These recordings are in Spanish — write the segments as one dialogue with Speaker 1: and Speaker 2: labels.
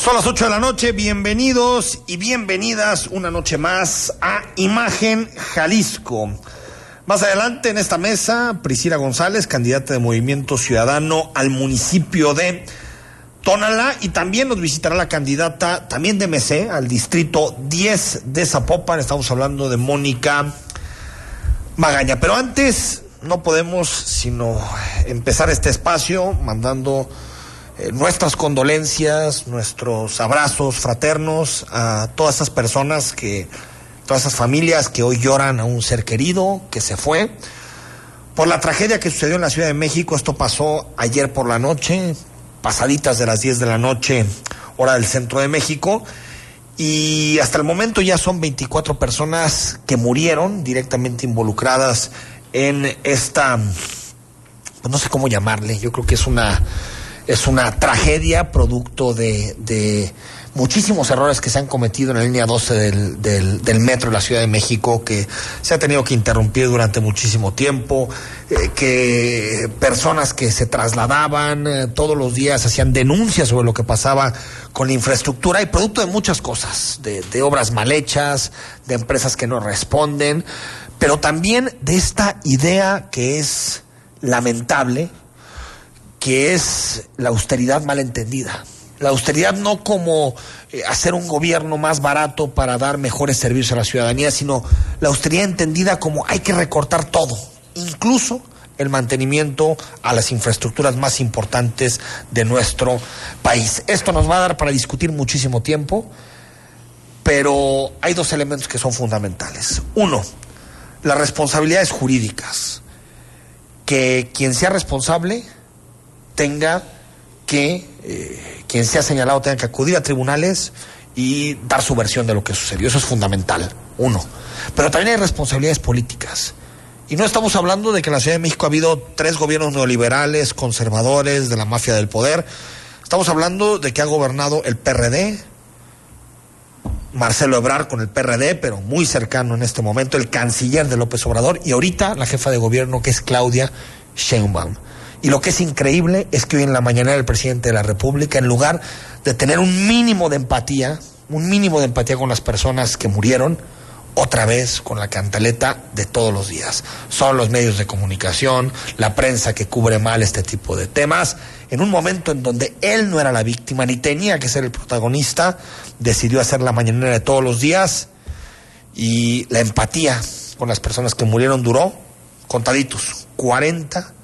Speaker 1: Son las 8 de la noche, bienvenidos y bienvenidas una noche más a Imagen Jalisco. Más adelante en esta mesa, Priscila González, candidata de Movimiento Ciudadano al municipio de Tonalá y también nos visitará la candidata también de MC al distrito 10 de Zapopan. Estamos hablando de Mónica Magaña. Pero antes no podemos sino empezar este espacio mandando eh, nuestras condolencias, nuestros abrazos fraternos a todas esas personas que, todas esas familias que hoy lloran a un ser querido que se fue. Por la tragedia que sucedió en la Ciudad de México, esto pasó ayer por la noche, pasaditas de las 10 de la noche, hora del centro de México. Y hasta el momento ya son 24 personas que murieron directamente involucradas en esta, pues no sé cómo llamarle, yo creo que es una es una tragedia producto de, muchísimos errores que se han cometido en la línea 12 del, del, metro de la Ciudad de México, que se ha tenido que interrumpir durante muchísimo tiempo, eh, que personas que se trasladaban eh, todos los días hacían denuncias sobre lo que pasaba con la infraestructura y producto de muchas cosas, de obras mal hechas, de empresas que no responden, pero también de esta idea que es lamentable, que es la austeridad mal entendida. La austeridad no como eh, hacer un gobierno más barato para dar mejores servicios a la ciudadanía, sino la austeridad entendida como hay que recortar todo, incluso el mantenimiento a las infraestructuras más importantes de nuestro país. Esto nos va a dar para discutir muchísimo tiempo, pero hay dos elementos que son fundamentales. Uno, las responsabilidades jurídicas. Que quien sea responsable tenga que, eh, quien sea señalado tenga que acudir a tribunales y dar su versión de lo que sucedió. Eso es fundamental, uno. Pero también hay responsabilidades políticas. Y no estamos hablando de que en la Ciudad de México ha habido tres gobiernos neoliberales, conservadores, de la mafia del poder. Estamos hablando de que ha gobernado el PRD, Marcelo Ebrar con el PRD, pero muy cercano en este momento, el canciller de López Obrador, y ahorita la jefa de gobierno que es Claudia Sheinbaum. Y lo que es increíble es que hoy en la mañana el presidente de la República, en lugar de tener un mínimo de empatía, un mínimo de empatía con las personas que murieron, otra vez con la cantaleta de todos los días. Son los medios de comunicación, la prensa que cubre mal este tipo de temas. En un momento en donde él no era la víctima ni tenía que ser el protagonista, decidió hacer la mañanera de todos los días y la empatía con las personas que murieron duró contaditos, 40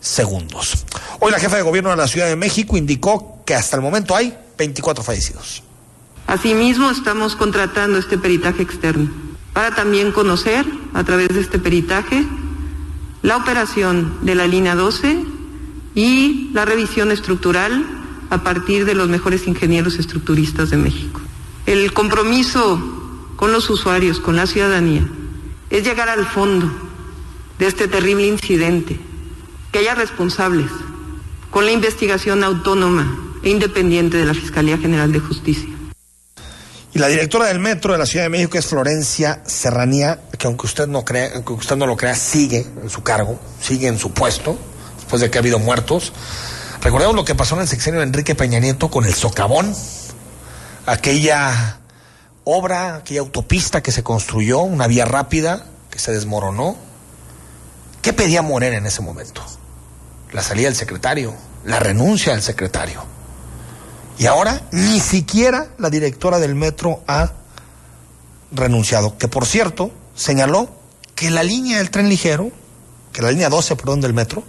Speaker 1: segundos. Hoy la jefa de gobierno de la Ciudad de México indicó que hasta el momento hay 24 fallecidos.
Speaker 2: Asimismo, estamos contratando este peritaje externo para también conocer, a través de este peritaje, la operación de la línea 12 y la revisión estructural a partir de los mejores ingenieros estructuristas de México. El compromiso con los usuarios, con la ciudadanía, es llegar al fondo de este terrible incidente que haya responsables con la investigación autónoma e independiente de la Fiscalía General de Justicia.
Speaker 1: Y la directora del Metro de la Ciudad de México es Florencia Serranía, que aunque usted no crea, aunque usted no lo crea, sigue en su cargo, sigue en su puesto, después de que ha habido muertos. Recordemos lo que pasó en el sexenio de Enrique Peña Nieto con el socavón, aquella obra, aquella autopista que se construyó, una vía rápida que se desmoronó. ¿Qué pedía Morena en ese momento? la salida del secretario, la renuncia del secretario. Y ahora ni siquiera la directora del metro ha renunciado, que por cierto señaló que la línea del tren ligero, que la línea 12, perdón, del metro,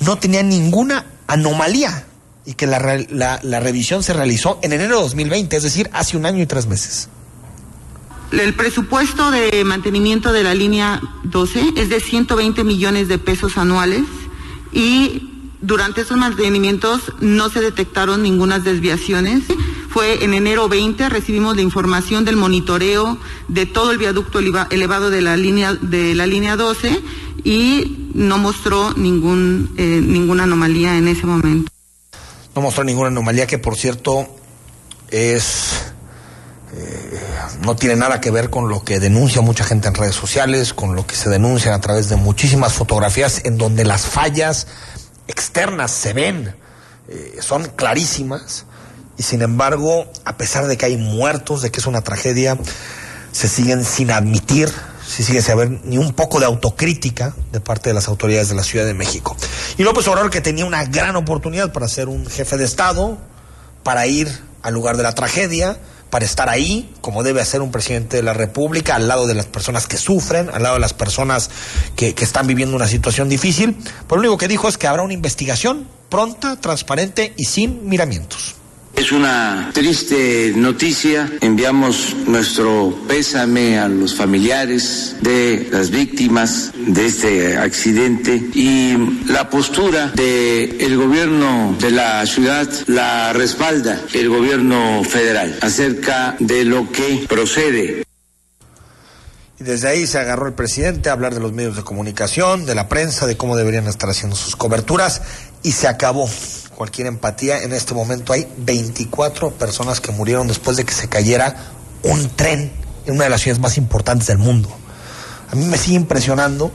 Speaker 1: no tenía ninguna anomalía y que la, la, la revisión se realizó en enero de 2020, es decir, hace un año y tres meses.
Speaker 2: El presupuesto de mantenimiento de la línea 12 es de 120 millones de pesos anuales y Durante esos mantenimientos no se detectaron ninguna desviaciones. Fue en enero 20 recibimos la información del monitoreo de todo el viaducto elevado de la línea de la línea 12 y no mostró ningún eh, ninguna anomalía en ese momento.
Speaker 1: No mostró ninguna anomalía que por cierto es no tiene nada que ver con lo que denuncia mucha gente en redes sociales, con lo que se denuncia a través de muchísimas fotografías en donde las fallas externas se ven, eh, son clarísimas y sin embargo, a pesar de que hay muertos, de que es una tragedia, se siguen sin admitir, se sigue sin haber ni un poco de autocrítica de parte de las autoridades de la Ciudad de México. Y López Obrador que tenía una gran oportunidad para ser un jefe de Estado, para ir al lugar de la tragedia, para estar ahí, como debe hacer un presidente de la República, al lado de las personas que sufren, al lado de las personas que, que están viviendo una situación difícil. Pero lo único que dijo es que habrá una investigación pronta, transparente y sin miramientos.
Speaker 3: Es una triste noticia. Enviamos nuestro pésame a los familiares de las víctimas de este accidente y la postura del el gobierno de la ciudad la respalda el gobierno federal acerca de lo que procede.
Speaker 1: Y desde ahí se agarró el presidente a hablar de los medios de comunicación, de la prensa, de cómo deberían estar haciendo sus coberturas y se acabó cualquier empatía. En este momento hay 24 personas que murieron después de que se cayera un tren en una de las ciudades más importantes del mundo. A mí me sigue impresionando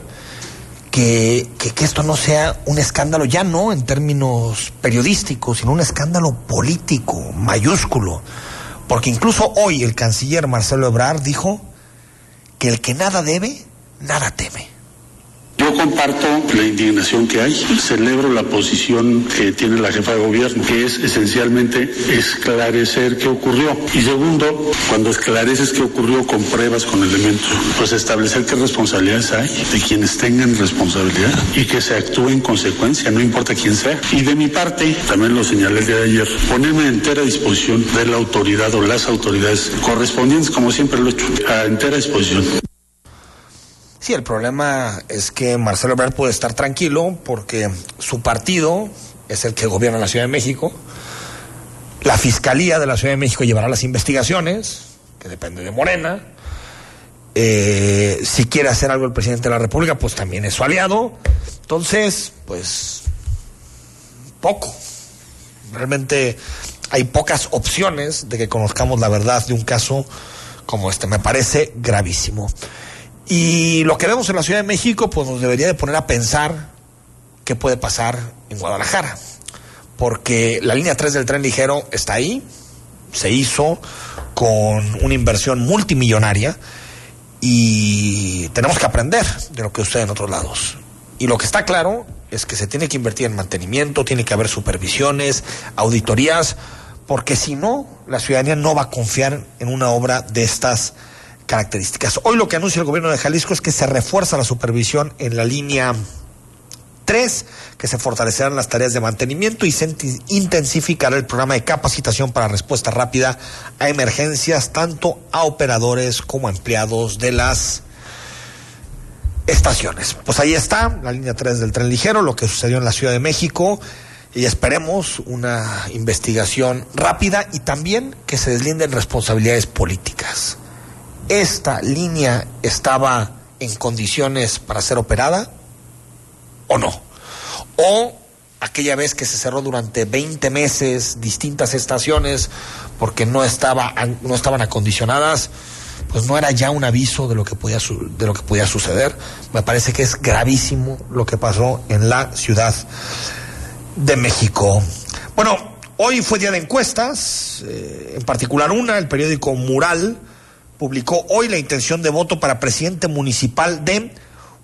Speaker 1: que, que, esto no sea un escándalo, ya no en términos periodísticos, sino un escándalo político, mayúsculo. Porque incluso hoy el canciller Marcelo Ebrard dijo que el que nada debe, nada teme.
Speaker 4: Yo comparto la indignación que hay, celebro la posición que tiene la jefa de gobierno, que es esencialmente esclarecer qué ocurrió. Y segundo, cuando esclareces qué ocurrió con pruebas, con elementos, pues establecer qué responsabilidades hay de quienes tengan responsabilidad y que se actúe en consecuencia, no importa quién sea. Y de mi parte, también lo señalé de ayer, ponerme a entera disposición de la autoridad o las autoridades correspondientes, como siempre lo he hecho, a entera disposición.
Speaker 1: El problema es que Marcelo Ebrard puede estar tranquilo porque su partido es el que gobierna la Ciudad de México. La Fiscalía de la Ciudad de México llevará las investigaciones, que depende de Morena. Eh, si quiere hacer algo el presidente de la República, pues también es su aliado. Entonces, pues, poco. Realmente hay pocas opciones de que conozcamos la verdad de un caso como este. Me parece gravísimo. Y lo que vemos en la Ciudad de México, pues nos debería de poner a pensar qué puede pasar en Guadalajara. Porque la línea 3 del tren ligero está ahí, se hizo con una inversión multimillonaria y tenemos que aprender de lo que sucede en otros lados. Y lo que está claro es que se tiene que invertir en mantenimiento, tiene que haber supervisiones, auditorías, porque si no, la ciudadanía no va a confiar en una obra de estas características. Hoy lo que anuncia el gobierno de Jalisco es que se refuerza la supervisión en la línea 3, que se fortalecerán las tareas de mantenimiento y se intensificará el programa de capacitación para respuesta rápida a emergencias, tanto a operadores como a empleados de las estaciones. Pues ahí está, la línea 3 del tren ligero, lo que sucedió en la Ciudad de México y esperemos una investigación rápida y también que se deslinden responsabilidades políticas esta línea estaba en condiciones para ser operada o no. O aquella vez que se cerró durante 20 meses distintas estaciones porque no, estaba, no estaban acondicionadas, pues no era ya un aviso de lo, que podía, de lo que podía suceder. Me parece que es gravísimo lo que pasó en la Ciudad de México. Bueno, hoy fue día de encuestas, eh, en particular una, el periódico Mural publicó hoy la intención de voto para presidente municipal de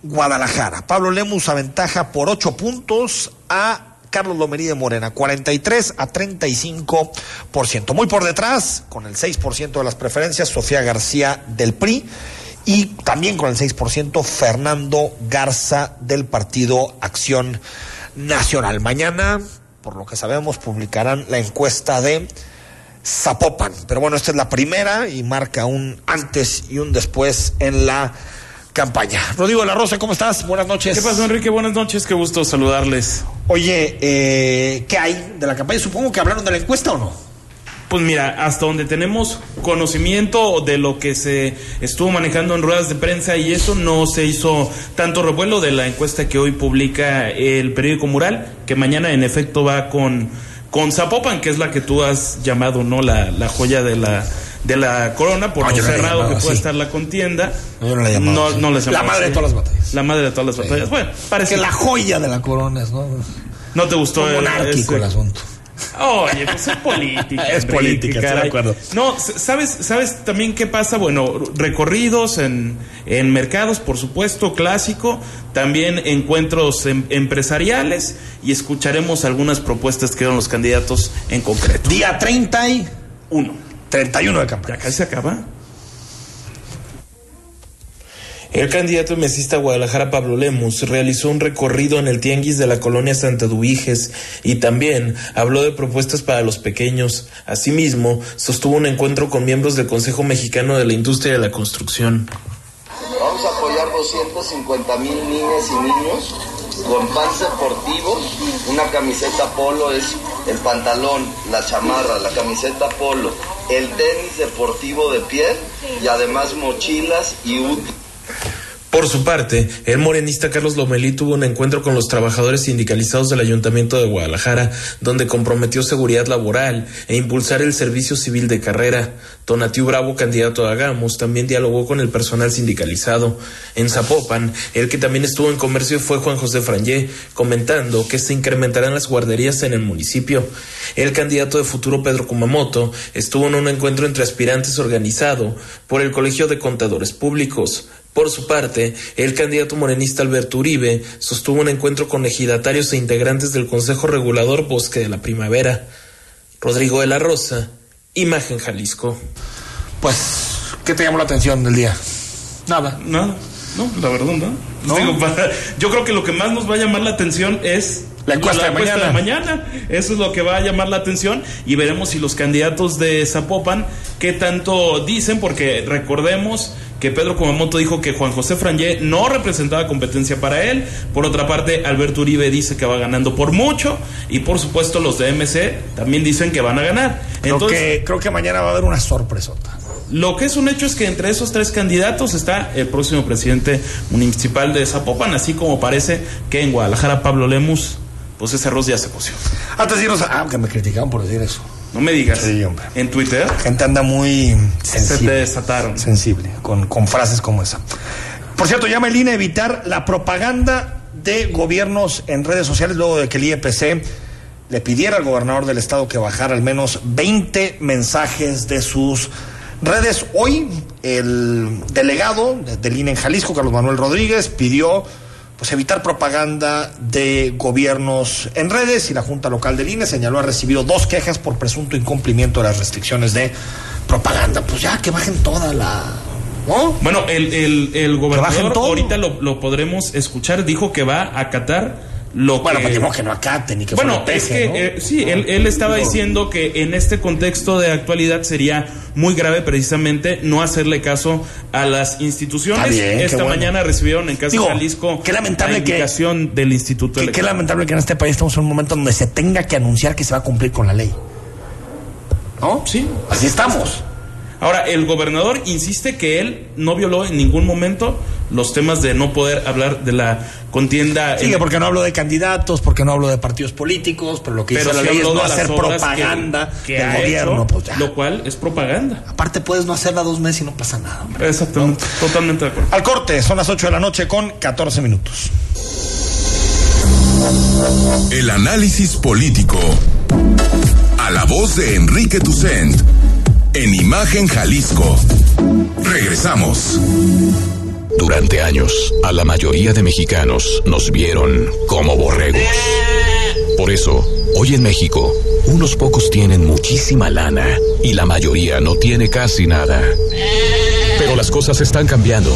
Speaker 1: Guadalajara. Pablo Lemus aventaja por ocho puntos a Carlos Lomerí de Morena, 43 a 35%. Muy por detrás, con el 6% de las preferencias, Sofía García del PRI y también con el 6% Fernando Garza del Partido Acción Nacional. Mañana, por lo que sabemos, publicarán la encuesta de Zapopan. Pero bueno, esta es la primera y marca un antes y un después en la campaña. Rodrigo de la Rosa, ¿cómo estás? Buenas noches.
Speaker 5: ¿Qué pasa, Enrique? Buenas noches, qué gusto saludarles.
Speaker 1: Oye, eh, ¿qué hay de la campaña? Supongo que hablaron de la encuesta o no.
Speaker 5: Pues mira, hasta donde tenemos conocimiento de lo que se estuvo manejando en ruedas de prensa y eso no se hizo tanto revuelo de la encuesta que hoy publica el periódico Mural, que mañana en efecto va con, con Zapopan, que es la que tú has llamado, ¿no? La, la joya de la de la corona, por
Speaker 1: No,
Speaker 5: lo
Speaker 1: yo no he
Speaker 5: cerrado que puede
Speaker 1: así.
Speaker 5: estar la contienda.
Speaker 1: No, yo no la
Speaker 5: No, no
Speaker 1: madre de todas las batallas.
Speaker 5: La madre de todas las batallas. Bueno, parece
Speaker 1: Que la joya de la corona es, ¿no?
Speaker 5: no te gustó el-
Speaker 1: el asunto.
Speaker 5: Oye, pues es política.
Speaker 1: Es
Speaker 5: Enrique,
Speaker 1: política, estoy de
Speaker 5: caray.
Speaker 1: acuerdo.
Speaker 5: No, ¿sabes, ¿sabes también qué pasa? Bueno, recorridos en, en mercados, por supuesto, clásico, también encuentros em- empresariales y escucharemos algunas propuestas que dieron los candidatos en concreto.
Speaker 1: Día 31,
Speaker 5: Uno.
Speaker 1: 31 de
Speaker 5: ¿Ya
Speaker 1: campaña.
Speaker 5: casi se acaba?
Speaker 6: El candidato mesista Guadalajara Pablo Lemus realizó un recorrido en el tianguis de la colonia Santa Dubiges y también habló de propuestas para los pequeños. Asimismo, sostuvo un encuentro con miembros del Consejo Mexicano de la Industria de la Construcción.
Speaker 7: Vamos a apoyar 250 mil niñas y niños con pants deportivos, una camiseta polo es el pantalón, la chamarra, la camiseta polo, el tenis deportivo de piel y además mochilas y útiles.
Speaker 6: Por su parte, el morenista Carlos Lomelí tuvo un encuentro con los trabajadores sindicalizados del Ayuntamiento de Guadalajara, donde comprometió seguridad laboral e impulsar el servicio civil de carrera. Tonatiu Bravo, candidato a Hagamos, también dialogó con el personal sindicalizado. En Zapopan, el que también estuvo en comercio fue Juan José Frangé, comentando que se incrementarán las guarderías en el municipio. El candidato de futuro Pedro Kumamoto estuvo en un encuentro entre aspirantes organizado por el Colegio de Contadores Públicos. Por su parte, el candidato morenista Alberto Uribe sostuvo un encuentro con ejidatarios e integrantes del Consejo Regulador Bosque de la Primavera. Rodrigo de la Rosa, Imagen Jalisco.
Speaker 1: Pues, ¿qué te llamó la atención del día? Nada.
Speaker 5: No, no, la verdad no.
Speaker 1: ¿No?
Speaker 5: Digo, para- yo creo que lo que más nos va a llamar la atención es
Speaker 1: La encuesta de mañana.
Speaker 5: mañana. Eso es lo que va a llamar la atención y veremos si los candidatos de Zapopan qué tanto dicen, porque recordemos que Pedro Kumamoto dijo que Juan José Frangé no representaba competencia para él. Por otra parte, Alberto Uribe dice que va ganando por mucho y por supuesto los de MC también dicen que van a ganar.
Speaker 1: Creo,
Speaker 5: Entonces,
Speaker 1: que, creo que mañana va a haber una sorpresota.
Speaker 5: Lo que es un hecho es que entre esos tres candidatos está el próximo presidente municipal de Zapopan, así como parece que en Guadalajara Pablo Lemus, pues ese arroz ya se coció.
Speaker 1: Antes de irnos a... Ah, que me criticaban por decir eso.
Speaker 5: No me digas.
Speaker 1: Sí, hombre.
Speaker 5: En Twitter
Speaker 1: Gente anda muy
Speaker 5: se te
Speaker 1: sensible.
Speaker 5: desataron.
Speaker 1: sensible, con, con frases como esa. Por cierto, llama el INE a evitar la propaganda de gobiernos en redes sociales luego de que el IEPC le pidiera al gobernador del estado que bajara al menos 20 mensajes de sus redes. Hoy el delegado de- del INE en Jalisco, Carlos Manuel Rodríguez, pidió pues evitar propaganda de gobiernos en redes y la Junta Local del INE señaló ha recibido dos quejas por presunto incumplimiento de las restricciones de propaganda. Pues ya que bajen toda la... ¿No?
Speaker 5: Bueno, el, el, el gobernador ahorita lo, lo podremos escuchar, dijo que va a acatar lo
Speaker 1: Bueno,
Speaker 5: que...
Speaker 1: pues digo que no acaten y que
Speaker 5: Bueno, es que
Speaker 1: ¿no?
Speaker 5: eh, sí, él, él estaba diciendo que en este contexto de actualidad sería muy grave precisamente no hacerle caso a las instituciones.
Speaker 1: Bien,
Speaker 5: Esta
Speaker 1: bueno.
Speaker 5: mañana recibieron en Casa
Speaker 1: Digo,
Speaker 5: Jalisco
Speaker 1: qué lamentable
Speaker 5: la
Speaker 1: que-
Speaker 5: indicación del Instituto
Speaker 1: Que, qué lamentable que en este país estamos en un momento donde se tenga que anunciar que se va a cumplir con la ley. ¿No?
Speaker 5: Sí.
Speaker 1: Así estamos.
Speaker 5: Ahora, el gobernador insiste que él no violó en ningún momento los temas de no poder hablar de la contienda.
Speaker 1: Sí,
Speaker 5: en-
Speaker 1: porque no hablo de candidatos, porque no hablo de partidos políticos, pero lo que
Speaker 5: pero
Speaker 1: dice la ley es no hacer
Speaker 5: que-
Speaker 1: propaganda
Speaker 5: que
Speaker 1: del gobierno.
Speaker 5: hecho,
Speaker 1: pues ya.
Speaker 5: Lo cual es propaganda.
Speaker 1: Aparte puedes no hacerla dos meses y no pasa nada. hombre.
Speaker 5: Exactamente, totalmente de acuerdo.
Speaker 1: Al corte, son las 8 de la noche con 14 minutos.
Speaker 8: El análisis político. A la voz de Enrique Tucent. En Imagen Jalisco. Regresamos.
Speaker 9: Durante años, a la mayoría de mexicanos nos vieron como borregos. Por eso, hoy en México, unos pocos tienen muchísima lana y la mayoría no tiene casi nada. Las cosas están cambiando.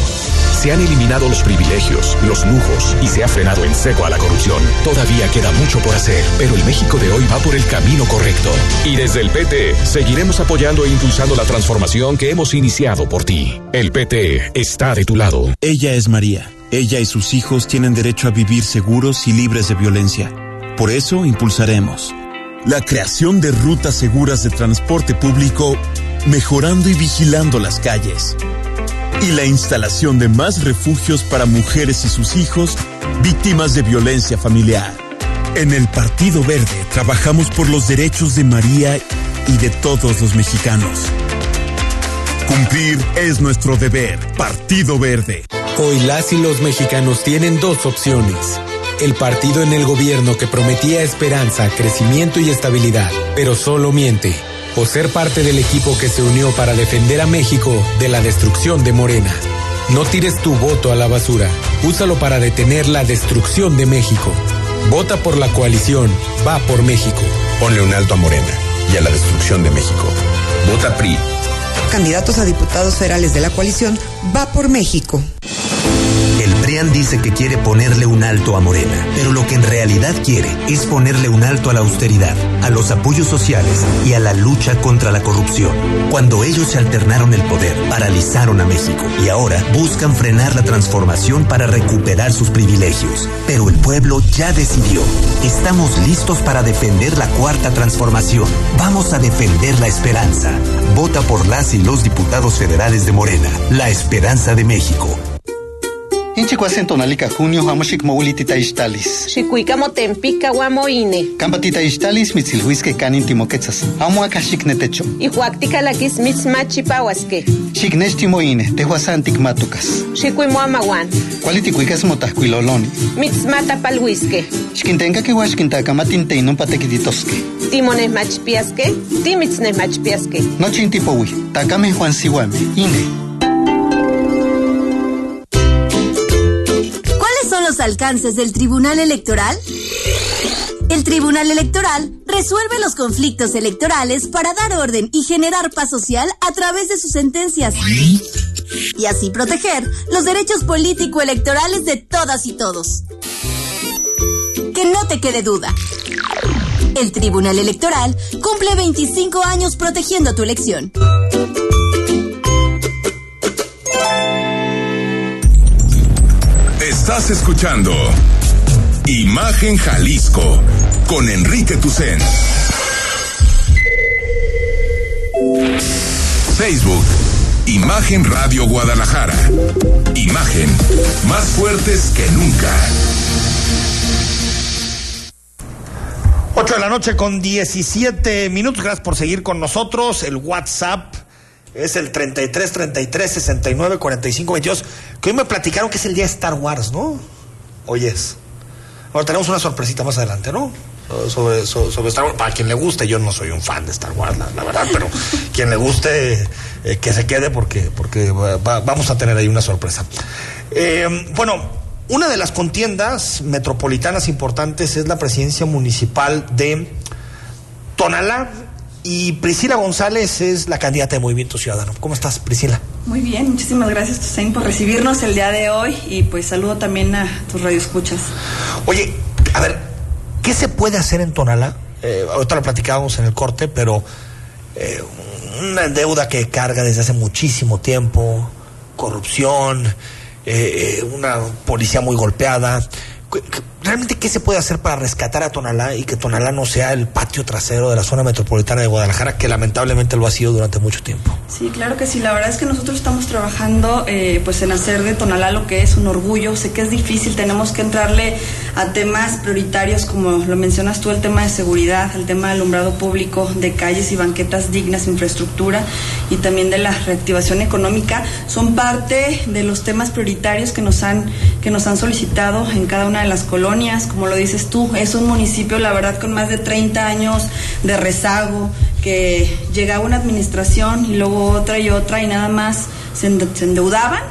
Speaker 9: Se han eliminado los privilegios, los lujos y se ha frenado en seco a la corrupción. Todavía queda mucho por hacer, pero el México de hoy va por el camino correcto. Y desde el PT seguiremos apoyando e impulsando la transformación que hemos iniciado por ti. El PT está de tu lado.
Speaker 10: Ella es María. Ella y sus hijos tienen derecho a vivir seguros y libres de violencia. Por eso impulsaremos la creación de rutas seguras de transporte público, mejorando y vigilando las calles. Y la instalación de más refugios para mujeres y sus hijos víctimas de violencia familiar. En el Partido Verde trabajamos por los derechos de María y de todos los mexicanos. Cumplir es nuestro deber. Partido Verde.
Speaker 11: Hoy las y los mexicanos tienen dos opciones. El partido en el gobierno que prometía esperanza, crecimiento y estabilidad, pero solo miente. O ser parte del equipo que se unió para defender a México de la destrucción de Morena. No tires tu voto a la basura. Úsalo para detener la destrucción de México. Vota por la coalición. Va por México.
Speaker 12: Ponle un alto a Morena y a la destrucción de México. Vota PRI.
Speaker 13: Candidatos a diputados federales de la coalición. Va por México.
Speaker 14: PRIAN dice que quiere ponerle un alto a Morena, pero lo que en realidad quiere es ponerle un alto a la austeridad, a los apoyos sociales y a la lucha contra la corrupción. Cuando ellos se alternaron el poder, paralizaron a México y ahora buscan frenar la transformación para recuperar sus privilegios. Pero el pueblo ya decidió. Estamos listos para defender la cuarta transformación. Vamos a defender la esperanza. Vota por las y los diputados federales de Morena, la esperanza de México.
Speaker 15: Inchi kwasen tonalika junio hamoshik moulitita istalis.
Speaker 16: Xikuika motempica guamoine.
Speaker 15: Kampatita istalis mitzilhuisque canin timoquetzas. Amo akashik netecho.
Speaker 16: Ihuactica laquis mitzmachipahuasque.
Speaker 15: Xiknechtimoine, tehuasantic matucas.
Speaker 16: Xikuimoamaguan.
Speaker 15: Kualitikuikas motajkuiloloni.
Speaker 16: Mitzmatapalhuisque.
Speaker 15: Xkintenka kihuaxkintacamatinteino patequititosque.
Speaker 16: Timonesmachpiasque. Timitznesmachpiasque.
Speaker 15: Nochin tipohui. Takame Juan Sihuame. Ine.
Speaker 17: Alcances del Tribunal Electoral? El Tribunal Electoral resuelve los conflictos electorales para dar orden y generar paz social a través de sus sentencias. Y así proteger los derechos político-electorales de todas y todos. Que no te quede duda. El Tribunal Electoral cumple 25 años protegiendo tu elección.
Speaker 8: Estás escuchando Imagen Jalisco con Enrique Tucen. Facebook, Imagen Radio Guadalajara. Imagen más fuertes que nunca.
Speaker 1: 8 de la noche con 17 minutos. Gracias por seguir con nosotros. El WhatsApp es el 33 33 69 45 22. Que hoy me platicaron que es el día de Star Wars, ¿no? Hoy es. Ahora tenemos una sorpresita más adelante, ¿no? Sobre, sobre, sobre Star Wars. Para quien le guste, yo no soy un fan de Star Wars, la, la verdad, pero quien le guste, eh, que se quede porque, porque va, vamos a tener ahí una sorpresa. Eh, bueno, una de las contiendas metropolitanas importantes es la presidencia municipal de Tonalá, y Priscila González es la candidata de Movimiento Ciudadano. ¿Cómo estás, Priscila?
Speaker 18: Muy bien, muchísimas gracias, Tusain, por recibirnos el día de hoy y pues saludo también a tus radioescuchas.
Speaker 1: Oye, a ver, ¿qué se puede hacer en Tonalá? Eh, ahorita lo platicábamos en el corte, pero eh, una deuda que carga desde hace muchísimo tiempo, corrupción, eh, una policía muy golpeada. ¿Realmente qué se puede hacer para rescatar a Tonalá y que Tonalá no sea el patio trasero de la zona metropolitana de Guadalajara, que lamentablemente lo ha sido durante mucho tiempo?
Speaker 18: Sí, claro que sí. La verdad es que nosotros estamos trabajando eh, pues en hacer de Tonalá lo que es un orgullo. Sé que es difícil, tenemos que entrarle a temas prioritarios como lo mencionas tú, el tema de seguridad, el tema de alumbrado público, de calles y banquetas dignas, infraestructura y también de la reactivación económica. Son parte de los temas prioritarios que nos han, que nos han solicitado en cada una de las colonias como lo dices tú, es un municipio, la verdad, con más de 30 años de rezago, que llegaba una administración y luego otra y otra y nada más se, endeudaban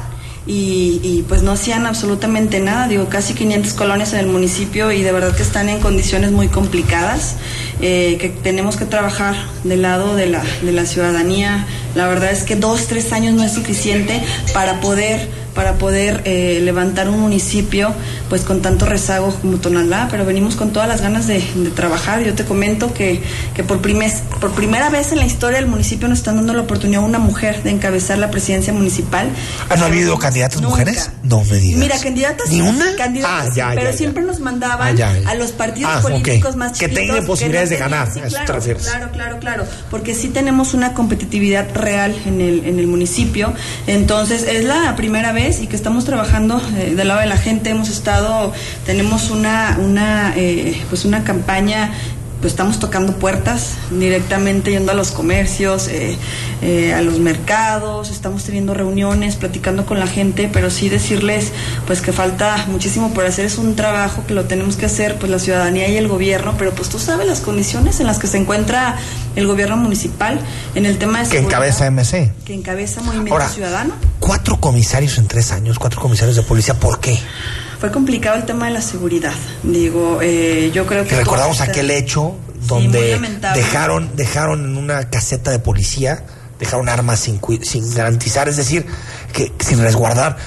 Speaker 18: y, pues no hacían absolutamente nada. Digo, casi 500 colonias en el municipio y de verdad que están en condiciones muy complicadas, eh, que tenemos que trabajar del lado de la, de la ciudadanía La verdad es que dos, tres años no es suficiente para poder para poder eh, levantar un municipio pues con tanto rezago como Tonalá, pero venimos con todas las ganas de, de trabajar. Yo te comento que, que por, primer, por primera vez en la historia del municipio nos están dando la oportunidad a una mujer de encabezar la presidencia municipal.
Speaker 1: ¿Han habido candidatas mujeres? No me digas.
Speaker 18: Mira, candidatas.
Speaker 1: ¿Ni una?
Speaker 18: Candidatas,
Speaker 1: Ah, ya,
Speaker 18: pero
Speaker 1: ya,
Speaker 18: siempre nos mandaban
Speaker 1: Ah,
Speaker 18: a los partidos
Speaker 1: Ah,
Speaker 18: políticos más
Speaker 1: Que
Speaker 18: chiquitos.
Speaker 1: tengan posibilidades
Speaker 18: no
Speaker 1: de ganar.
Speaker 18: Claro, claro, claro. Porque sí tenemos una competitividad real en el, en el municipio. Entonces, es la primera vez y que estamos trabajando eh, del lado de la gente. Hemos estado, tenemos una, una, eh, pues una campaña pues estamos tocando puertas directamente yendo a los comercios, eh, eh, a los mercados, estamos teniendo reuniones, platicando con la gente, pero sí decirles pues que falta muchísimo por hacer, es un trabajo que lo tenemos que hacer pues la ciudadanía y el gobierno, pero pues tú sabes las condiciones en las que se encuentra el gobierno municipal en el tema de
Speaker 1: Que encabeza MC.
Speaker 18: que encabeza Movimiento
Speaker 1: Ahora,
Speaker 18: Ciudadano.
Speaker 1: Cuatro comisarios en tres años, cuatro comisarios de policía. ¿Por qué?
Speaker 18: Fue complicado el tema de la seguridad. Digo, eh, yo creo que...
Speaker 1: Recordamos aquel hecho
Speaker 18: muy
Speaker 1: donde dejaron, dejaron en una caseta de policía, dejaron armas sin, sin garantizar, es decir, que sin resguardar.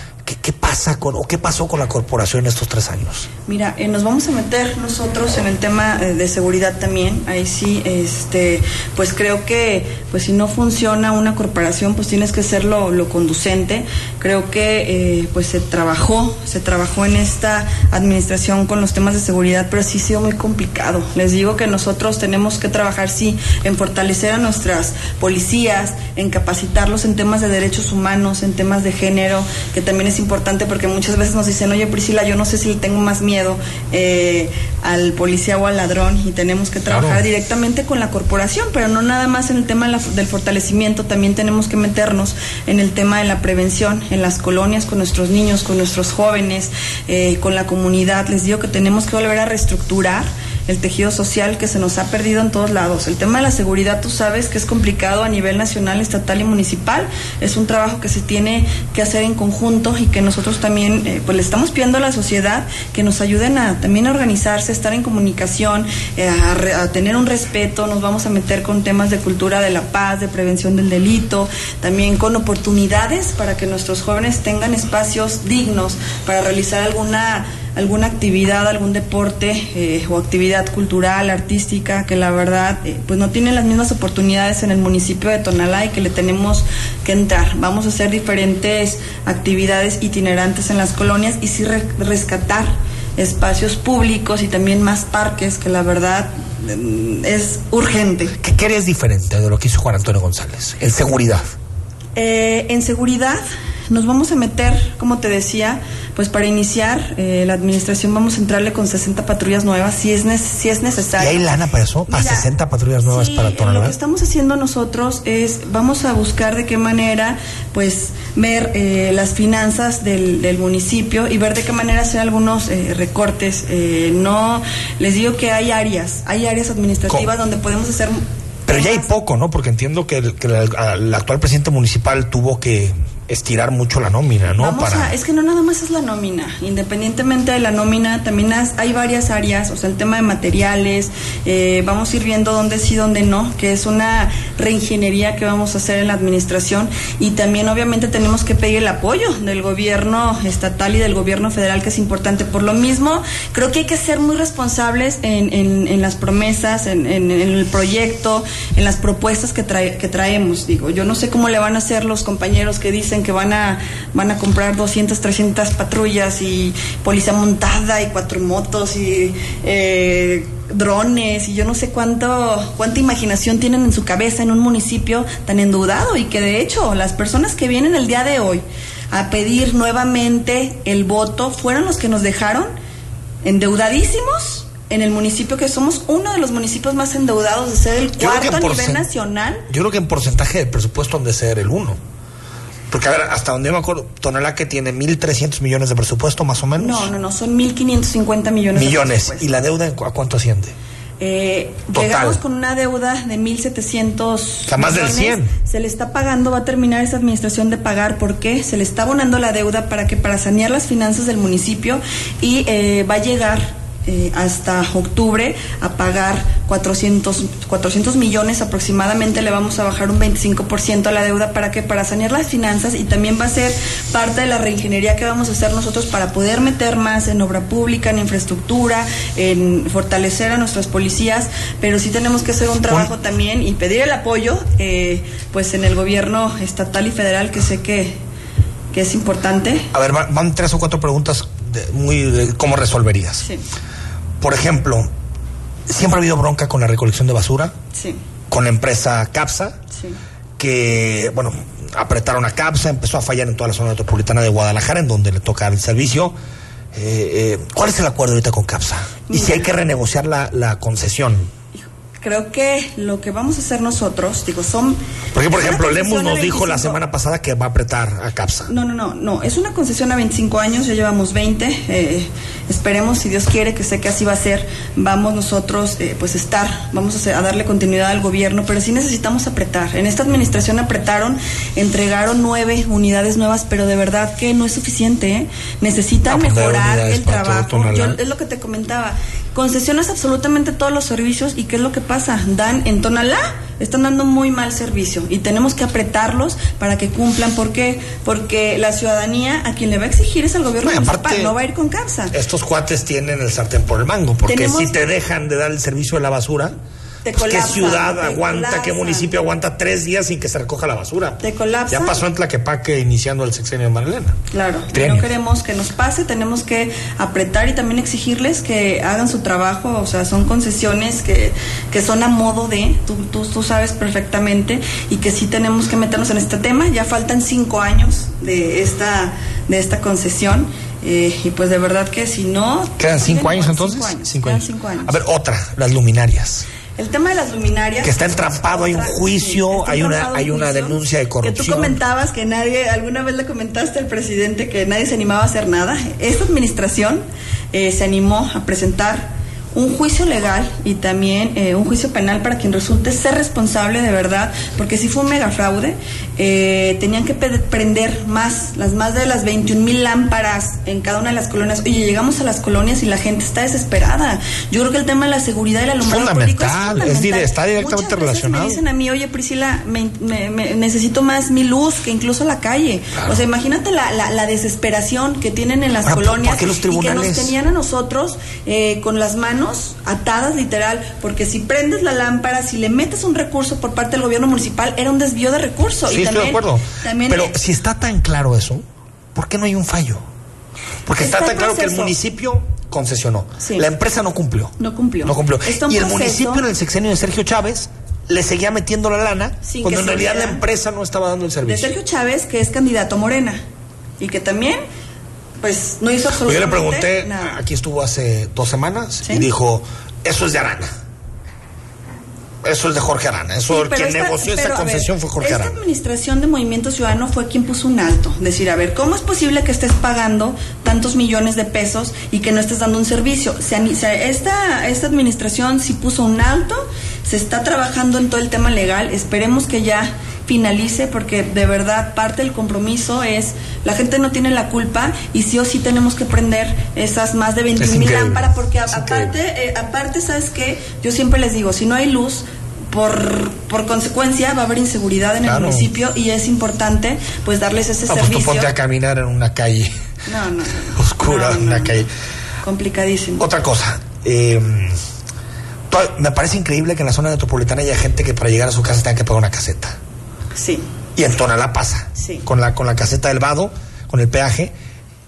Speaker 1: ¿Qué, pasa con, o qué pasó con la corporación estos tres años?
Speaker 18: Mira, eh, nos vamos a meter nosotros en el tema eh, de seguridad también. Ahí sí, este, pues creo que, pues si no funciona una corporación, pues tienes que ser lo, lo conducente. Creo que, eh, pues se trabajó, se trabajó en esta administración con los temas de seguridad, pero sí ha sido muy complicado. Les digo que nosotros tenemos que trabajar sí en fortalecer a nuestras policías, en capacitarlos en temas de derechos humanos, en temas de género, que también es importante porque muchas veces nos dicen, oye Priscila, yo no sé si le tengo más miedo eh, al policía o al ladrón y tenemos que trabajar
Speaker 19: Claro.
Speaker 18: directamente con la corporación, pero no nada más en el tema de la- del fortalecimiento, también tenemos que meternos en el tema de la prevención en las colonias, con nuestros niños, con nuestros jóvenes, eh, con la comunidad. Les digo que tenemos que volver a reestructurar el tejido social que se nos ha perdido en todos lados. El tema de la seguridad, tú sabes que es complicado a nivel nacional, estatal y municipal. Es un trabajo que se tiene que hacer en conjunto y que nosotros también, eh, pues le estamos pidiendo a la sociedad que nos ayuden a también a organizarse, estar en comunicación, eh, a, re- a tener un respeto. Nos vamos a meter con temas de cultura de la paz, de prevención del delito, también con oportunidades para que nuestros jóvenes tengan espacios dignos para realizar alguna alguna actividad, algún deporte eh, o actividad cultural, artística, que la verdad eh, pues no tienen las mismas oportunidades en el municipio de Tonalá y que le tenemos que entrar. Vamos a hacer diferentes actividades itinerantes en las colonias y sí re- rescatar espacios públicos y también más parques que la verdad mm, es urgente.
Speaker 1: ¿Qué, qué eres diferente de lo que hizo Juan Antonio González? En seguridad.
Speaker 18: Eh, en seguridad nos vamos a meter, como te decía, pues para iniciar eh, la administración vamos a entrarle con 60 patrullas nuevas si es, si es
Speaker 1: ¿Y
Speaker 18: necesario.
Speaker 1: hay lana para eso? ¿Para
Speaker 18: Mira,
Speaker 1: 60 patrullas nuevas para
Speaker 18: Lo que
Speaker 1: Tonalá?
Speaker 18: estamos haciendo nosotros es, vamos a buscar de qué manera, pues, ver eh, las finanzas del, del municipio y ver de qué manera hacer algunos eh, recortes. Eh, no, les digo que hay áreas, hay áreas administrativas donde podemos hacer
Speaker 1: Pero ya hay poco, ¿no? Porque entiendo que, el, que la- el actual presidente municipal tuvo que estirar mucho la nómina, ¿no?
Speaker 18: Vamos
Speaker 1: Para...
Speaker 18: a- es que no nada más es la nómina, independientemente de la nómina, también has- hay varias áreas, o sea, el tema de materiales, eh, vamos a ir viendo dónde sí, dónde no, que es una reingeniería que vamos a hacer en la administración y también obviamente tenemos que pedir el apoyo del gobierno estatal y del gobierno federal, que es importante. Por lo mismo, creo que hay que ser muy responsables en, en- en las promesas, en, en- en el proyecto, en las propuestas que, trae- que traemos. Digo, yo no sé cómo le van a hacer los compañeros que dicen que van a, van a comprar 200, 300 patrullas y policía montada y cuatro motos y eh, drones y yo no sé cuánto cuánta imaginación tienen en su cabeza en un municipio tan endeudado y que de hecho las personas que vienen el día de hoy a pedir nuevamente el voto fueron los que nos dejaron endeudadísimos en el municipio que somos uno de los municipios más endeudados de ser el cuarto a nivel nacional
Speaker 1: Yo creo que en porcentaje del presupuesto han de ser el uno. Porque, a ver, hasta donde yo me acuerdo, Tonalá que tiene 1.300 millones de presupuesto, más o menos.
Speaker 18: no no no son 1.550 millones
Speaker 1: millones. ¿Y la deuda a cuánto asciende?
Speaker 18: Eh, llegamos con una deuda de 1.700
Speaker 1: sea, más del
Speaker 18: millones.
Speaker 1: 100.
Speaker 18: Se le está pagando, va a terminar esa administración de pagar. ¿Por qué? Se le está abonando la deuda para que para sanear las finanzas del municipio y eh, va a llegar eh, hasta octubre a pagar 400, 400 millones aproximadamente, le vamos a bajar un 25% a la deuda. Para que para sanear las finanzas y también va a ser parte de la reingeniería que vamos a hacer nosotros para poder meter más en obra pública, en infraestructura, en fortalecer a nuestras policías, pero sí tenemos que hacer un trabajo también y pedir el apoyo eh, pues en el gobierno estatal y federal que sé que, que es importante.
Speaker 1: A ver, va- van tres o cuatro preguntas de- muy de cómo resolverías.
Speaker 18: Sí,
Speaker 1: Por ejemplo, siempre ha habido bronca con la recolección de basura,
Speaker 18: sí,
Speaker 1: con la empresa CAPSA,
Speaker 18: sí.
Speaker 1: que, bueno, apretaron a CAPSA, empezó a fallar en toda la zona metropolitana de Guadalajara, en donde le toca el servicio. Eh, eh, ¿Cuál es el acuerdo ahorita con CAPSA? Y si hay que renegociar la, la concesión.
Speaker 18: Creo que lo que vamos a hacer nosotros, digo, son...
Speaker 1: Porque, por ejemplo, Lemus nos dijo la
Speaker 18: 25
Speaker 1: semana pasada que va a apretar a CAPSA.
Speaker 18: No, no, no, no, es una concesión a 25 años, ya llevamos 20, eh, esperemos, si Dios quiere, que sé que así va a ser, vamos nosotros, eh, pues estar, vamos a, hacer- a darle continuidad al gobierno, pero sí necesitamos apretar. En esta administración apretaron, entregaron nueve unidades nuevas, pero de verdad que no es suficiente, ¿eh? necesitan mejorar el trabajo. Yo, es lo que te comentaba, concesionas absolutamente todos los servicios y ¿qué es lo que pasa? Dan en Tonalá, están dando muy mal servicio y tenemos que apretarlos para que cumplan. ¿Por qué? Porque la ciudadanía a quien le va a exigir es al gobierno
Speaker 1: No,
Speaker 18: municipal,
Speaker 1: aparte-
Speaker 18: no va a ir con CAPSA.
Speaker 1: Estos cuates tienen el sartén por el mango, porque
Speaker 18: Tenemos-
Speaker 1: si te dejan de dar el servicio de la basura,
Speaker 18: Te
Speaker 1: pues, ¿qué ciudad
Speaker 18: te
Speaker 1: aguanta, qué municipio aguanta tres días sin que se recoja la basura?
Speaker 18: Te colapsan.
Speaker 1: Ya pasó en Tlaquepaque iniciando el sexenio de Marilena.
Speaker 18: Claro, no queremos que nos pase, tenemos que apretar y también exigirles que hagan su trabajo, o sea, son concesiones que, que son a modo de, tú, tú, tú sabes perfectamente, y que sí tenemos que meternos en este tema, ya faltan cinco años de esta, de esta concesión, eh, y pues de verdad que si no...
Speaker 1: ¿Quedan cinco años entonces?
Speaker 18: Cinco años.
Speaker 1: Cinco años.
Speaker 18: cinco años.
Speaker 1: A ver, otra, las luminarias.
Speaker 18: El tema de las luminarias.
Speaker 1: Que está entrampado, hay un juicio, hay una, hay
Speaker 18: un
Speaker 1: una denuncia de
Speaker 18: Que tú
Speaker 1: corrupción.
Speaker 18: comentabas que nadie, alguna vez le comentaste al presidente que nadie se animaba a hacer nada. Esta administración eh, se animó a presentar un juicio legal y también eh, un juicio penal para quien resulte ser responsable de verdad, porque si fue un mega fraude, eh, tenían que prender más, las más de las 21 mil lámparas en cada una de las colonias. Oye, llegamos a las colonias y la gente está desesperada. Yo creo que el tema de la seguridad y el alumbrado
Speaker 1: Fundamental, es
Speaker 18: fundamental.
Speaker 1: dire- está directamente
Speaker 18: Muchas veces
Speaker 1: relacionado.
Speaker 18: Me dicen a mí, oye Priscila, me- me- me- necesito más mi luz que incluso la calle. O sea, imagínate la, la- la desesperación que tienen en las
Speaker 1: Ahora, ¿por-
Speaker 18: colonias
Speaker 1: los
Speaker 18: y que nos
Speaker 1: tribunales?
Speaker 18: tenían a nosotros eh, con las manos atadas literal, porque si prendes la lámpara, si le metes un recurso por parte del gobierno municipal, era un desvío de recursos.
Speaker 1: Sí, estoy de acuerdo. Pero si está tan claro eso, ¿por qué no hay un fallo? Porque está,
Speaker 18: Está
Speaker 1: tan claro que el municipio concesionó.
Speaker 18: Sí.
Speaker 1: La empresa no cumplió.
Speaker 18: no cumplió.
Speaker 1: No cumplió. Y el
Speaker 18: proceso-
Speaker 1: municipio en el sexenio de Sergio Chávez le seguía metiendo la lana
Speaker 18: Sin
Speaker 1: cuando en realidad la empresa no estaba dando el
Speaker 18: de
Speaker 1: servicio.
Speaker 18: Sergio Chávez, que es candidato a Morena y que también, pues, no hizo
Speaker 1: Pues yo le
Speaker 18: absolutamente
Speaker 1: pregunté,
Speaker 18: nada.
Speaker 1: aquí estuvo hace dos semanas
Speaker 18: ¿Sí?
Speaker 1: y dijo, eso es de Arana. Eso es de Jorge Arana. Eso
Speaker 18: Sí,
Speaker 1: que
Speaker 18: esta-
Speaker 1: negoció esta
Speaker 18: pero, a ver,
Speaker 1: concesión fue Jorge
Speaker 18: Esta
Speaker 1: Arana.
Speaker 18: administración de Movimiento Ciudadano fue quien puso un alto. Decir, a ver, ¿cómo es posible que estés pagando tantos millones de pesos y que no estés dando un servicio? Se ani- se- esta, esta administración sí puso un alto, se está trabajando en todo el tema legal. Esperemos que ya finalice porque de verdad parte del compromiso es la gente no tiene la culpa y sí o sí tenemos que prender esas más de 21 mil lámparas porque a- aparte eh, aparte sabes qué yo siempre les digo si no hay luz por, por consecuencia va a haber inseguridad en
Speaker 1: Claro.
Speaker 18: el municipio y es importante pues darles ese
Speaker 1: No, pues tú
Speaker 18: servicio.
Speaker 1: ponte a caminar en una calle
Speaker 18: no, no,
Speaker 1: oscura, en una calle.
Speaker 18: complicadísimo.
Speaker 1: Otra cosa, eh, me parece increíble que en la zona metropolitana haya gente que para llegar a su casa tenga que pagar una caseta.
Speaker 18: Sí.
Speaker 1: Y en Tonalá pasa.
Speaker 18: Sí.
Speaker 1: Con la, con la caseta del vado, con el peaje,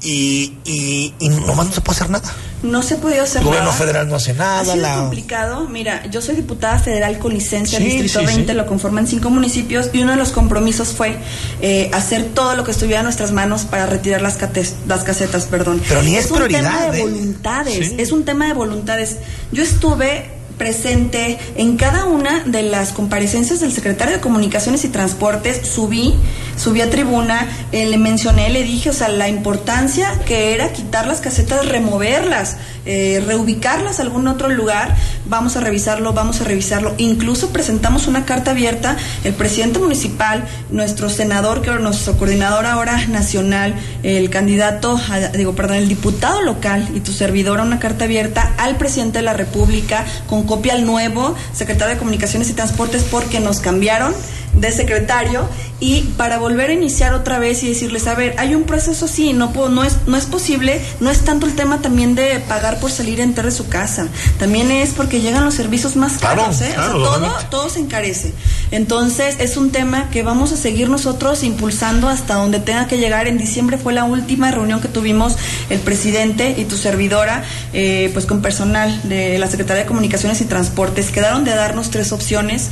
Speaker 1: y, y, y nomás no se puede hacer nada.
Speaker 18: No se ha podido hacer
Speaker 1: El gobierno
Speaker 18: nada.
Speaker 1: federal no hace
Speaker 18: Ha
Speaker 1: nada.
Speaker 18: sido
Speaker 1: La...
Speaker 18: complicado. Mira, yo soy diputada federal con licencia
Speaker 1: Sí,
Speaker 18: Distrito
Speaker 1: sí,
Speaker 18: 20,
Speaker 1: sí.
Speaker 18: lo conforman cinco municipios y uno de los compromisos fue eh, hacer todo lo que estuviera en nuestras manos para retirar las, cates- las casetas. Perdón.
Speaker 1: Pero ni es
Speaker 18: un tema
Speaker 1: prioridad,
Speaker 18: de
Speaker 1: ¿eh?
Speaker 18: voluntades. Es un tema de voluntades. Yo estuve presente en cada una de las comparecencias del secretario de Comunicaciones y Transportes, subí subí a tribuna, eh, le mencioné, le dije, o sea, la importancia que era quitar las casetas, removerlas, eh, reubicarlas a algún otro lugar, vamos a revisarlo, vamos a revisarlo. Incluso presentamos una carta abierta, el presidente municipal, nuestro senador, que nuestro coordinador ahora nacional, el candidato, digo, perdón, el diputado local y tu servidora, una carta abierta al presidente de la República con copia al nuevo secretario de Comunicaciones y Transportes porque nos cambiaron de secretario y para volver a iniciar otra vez y decirles, a ver, hay un proceso sí, no, puedo, no, es, no es posible, no es tanto el tema también de pagar por salir a entrar de su casa, también es porque llegan los servicios más caros, ¿eh? todo, todo se encarece. Entonces es un tema que vamos a seguir nosotros impulsando hasta donde tenga que llegar. En diciembre fue la última reunión que tuvimos el presidente y tu servidora, eh, pues con personal de la Secretaría de Comunicaciones y Transportes. Quedaron de darnos tres opciones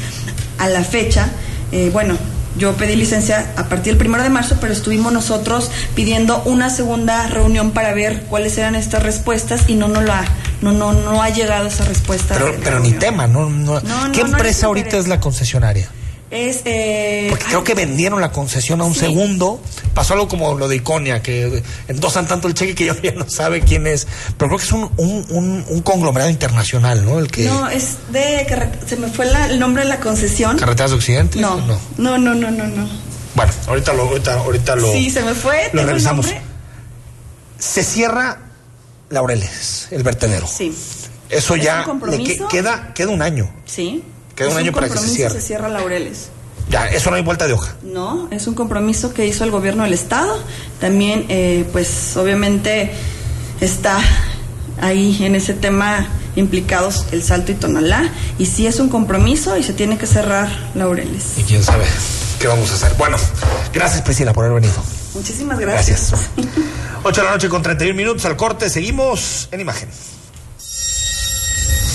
Speaker 18: a la fecha. Eh, bueno, yo pedí licencia a partir del primero de marzo, pero estuvimos nosotros pidiendo una segunda reunión para ver cuáles eran estas respuestas y no no la no no no ha llegado esa respuesta.
Speaker 1: Pero, pero ni tema, no, no. ¿Qué empresa ahorita es la concesionaria?
Speaker 18: Es, eh,
Speaker 1: Porque creo que vendieron la concesión a un segundo. Pasó algo como lo de Iconia, que endosan tanto el cheque que ya no sabe quién es. Pero creo que es un, un, un, conglomerado internacional, ¿no? El que...
Speaker 18: No, es de. Se me fue el nombre de la concesión.
Speaker 1: ¿Carreteras de Occidente?
Speaker 18: No. No, no, no, no, no. no.
Speaker 1: Bueno, ahorita lo, ahorita, ahorita lo.
Speaker 18: Sí, se me fue.
Speaker 1: Lo revisamos. Se cierra Laureles, el vertedero.
Speaker 18: Sí.
Speaker 1: Eso ya le queda, queda un año.
Speaker 18: Sí.
Speaker 1: Queda un año para que se cierre.
Speaker 18: se cierra Laureles.
Speaker 1: Ya, eso no hay vuelta de hoja.
Speaker 18: No, es un compromiso que hizo el gobierno del Estado. También, eh, pues, obviamente está ahí en ese tema implicados el Salto y Tonalá. Y sí es un compromiso y se tiene que cerrar Laureles.
Speaker 1: Y quién sabe qué vamos a hacer. Bueno, gracias Priscila por haber venido.
Speaker 18: Muchísimas gracias.
Speaker 1: Gracias. 8 de la noche con 31 minutos al corte. Seguimos en imagen.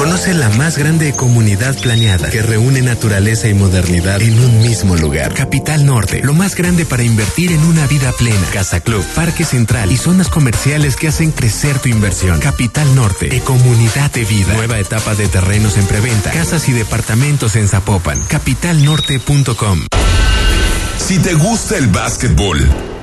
Speaker 11: Conoce la más grande comunidad planeada que reúne naturaleza y modernidad en un mismo lugar. Capital Norte, lo más grande para invertir en una vida plena. Casa Club, Parque Central y zonas comerciales que hacen crecer tu inversión. Capital Norte, de comunidad de vida. Nueva etapa de terrenos en preventa. Casas y departamentos en Zapopan. Capitalnorte.com.
Speaker 8: Si te gusta el básquetbol,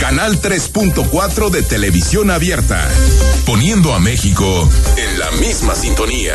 Speaker 8: Canal 3.4 de televisión abierta, poniendo a México en la misma sintonía.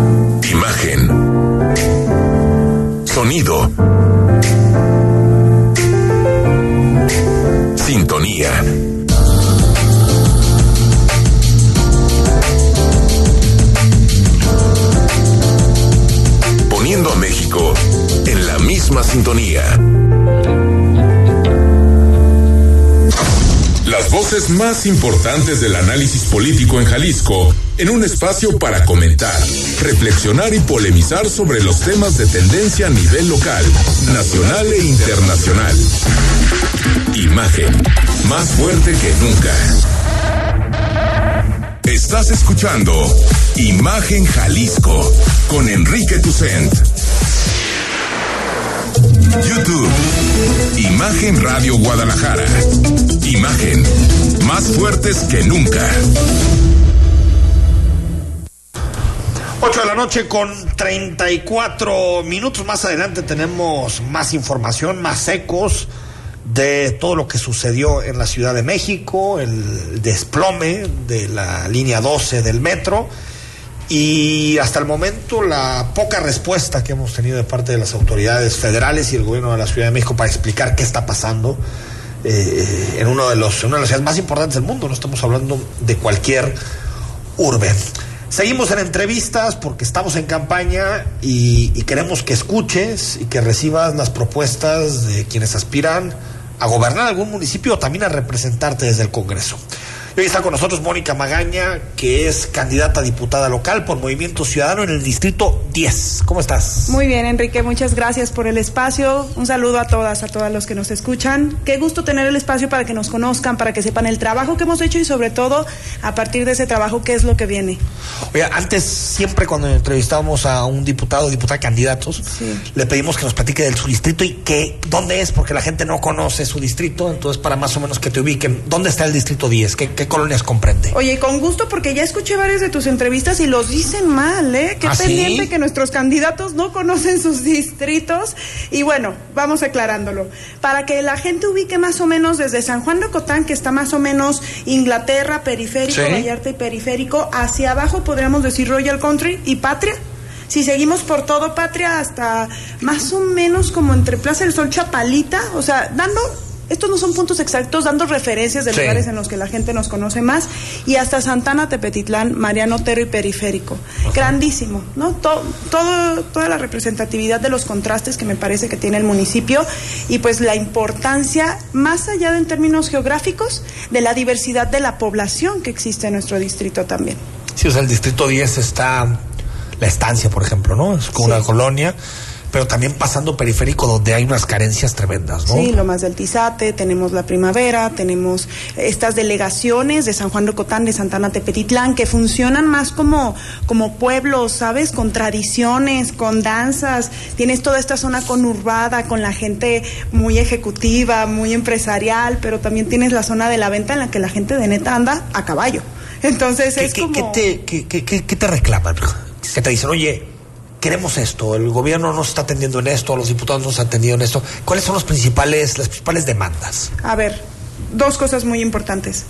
Speaker 8: Imagen. Sonido. Sintonía. Poniendo a México en la misma sintonía. Las voces más importantes del análisis político en Jalisco en un espacio para comentar, reflexionar y polemizar sobre los temas de tendencia a nivel local, nacional e internacional. Imagen, más fuerte que nunca. Estás escuchando Imagen Jalisco con Enrique Tucent. YouTube. Imagen Radio Guadalajara. Imagen. Más fuertes que nunca.
Speaker 1: 8 de la noche con 34 minutos. Más adelante tenemos más información, más ecos de todo lo que sucedió en la Ciudad de México, el desplome de la línea 12 del metro y hasta el momento la poca respuesta que hemos tenido de parte de las autoridades federales y el gobierno de la Ciudad de México para explicar qué está pasando eh, en uno de los en una de las ciudades más importantes del mundo. No estamos hablando de cualquier urbe. Seguimos en entrevistas porque estamos en campaña y, queremos que escuches y que recibas las propuestas de quienes aspiran a gobernar algún municipio o también a representarte desde el Congreso. Hoy está con nosotros Mónica Magaña, que es candidata a diputada local por Movimiento Ciudadano en el Distrito 10. ¿Cómo estás?
Speaker 19: Muy bien, Enrique, muchas gracias por el espacio. Un saludo a todas, a todos los que nos escuchan. Qué gusto tener el espacio para que nos conozcan, para que sepan el trabajo que hemos hecho y sobre todo, a partir de ese trabajo, qué es lo que viene.
Speaker 1: Oye, antes, siempre cuando entrevistábamos a un diputado o diputada candidatos, sí. le pedimos que nos platique de su distrito y que dónde es, porque la gente no conoce su distrito, entonces para más o menos que te ubiquen, ¿dónde está el Distrito 10? ¿Qué, qué colonias comprende?
Speaker 19: Oye, con gusto, porque ya escuché varias de tus entrevistas y los dicen mal, ¿eh? Qué
Speaker 1: ¿Ah,
Speaker 19: pendiente
Speaker 1: sí?
Speaker 19: que nuestros candidatos no conocen sus distritos. Y bueno, vamos aclarándolo. Para que la gente ubique más o menos desde San Juan de Cotán, que está más o menos Inglaterra, periférico,
Speaker 1: Sí.
Speaker 19: Vallarta y periférico, hacia abajo podríamos decir Royal Country y Patria. Si seguimos por todo Patria hasta más o menos como entre Plaza del Sol Chapalita, o sea, dando estos no son puntos exactos, dando referencias de
Speaker 1: Sí.
Speaker 19: lugares en los que la gente nos conoce más, y hasta Santana, Tepetitlán, Mariano Otero y Periférico. Grandísimo, ¿no? To- todo, toda la representatividad de los contrastes que me parece que tiene el municipio y pues la importancia, más allá de en términos geográficos, de la diversidad de la población que existe en nuestro distrito también.
Speaker 1: Sí, o sea, el Distrito 10 está la estancia, por ejemplo, ¿no? Es como
Speaker 19: Sí.
Speaker 1: una colonia, pero también pasando periférico donde hay unas carencias tremendas, ¿no?
Speaker 19: Sí, Lomas del Tizate, tenemos la Primavera, tenemos estas delegaciones de San Juan de Cotán, de Santana Tepetitlán, que funcionan más como, como pueblos, ¿sabes? Con tradiciones, con danzas. Tienes toda esta zona conurbada, con la gente muy ejecutiva, muy empresarial, pero también tienes la zona de la venta en la que la gente de neta anda a caballo. Entonces
Speaker 1: ¿Qué,
Speaker 19: es
Speaker 1: qué-
Speaker 19: como...
Speaker 1: qué te, qué- qué- qué- qué te reclaman? Que te dicen, oye, queremos esto, el gobierno no se está atendiendo en esto, los diputados no se han atendido en esto. ¿Cuáles son los principales, las principales demandas?
Speaker 19: A ver, dos cosas muy importantes.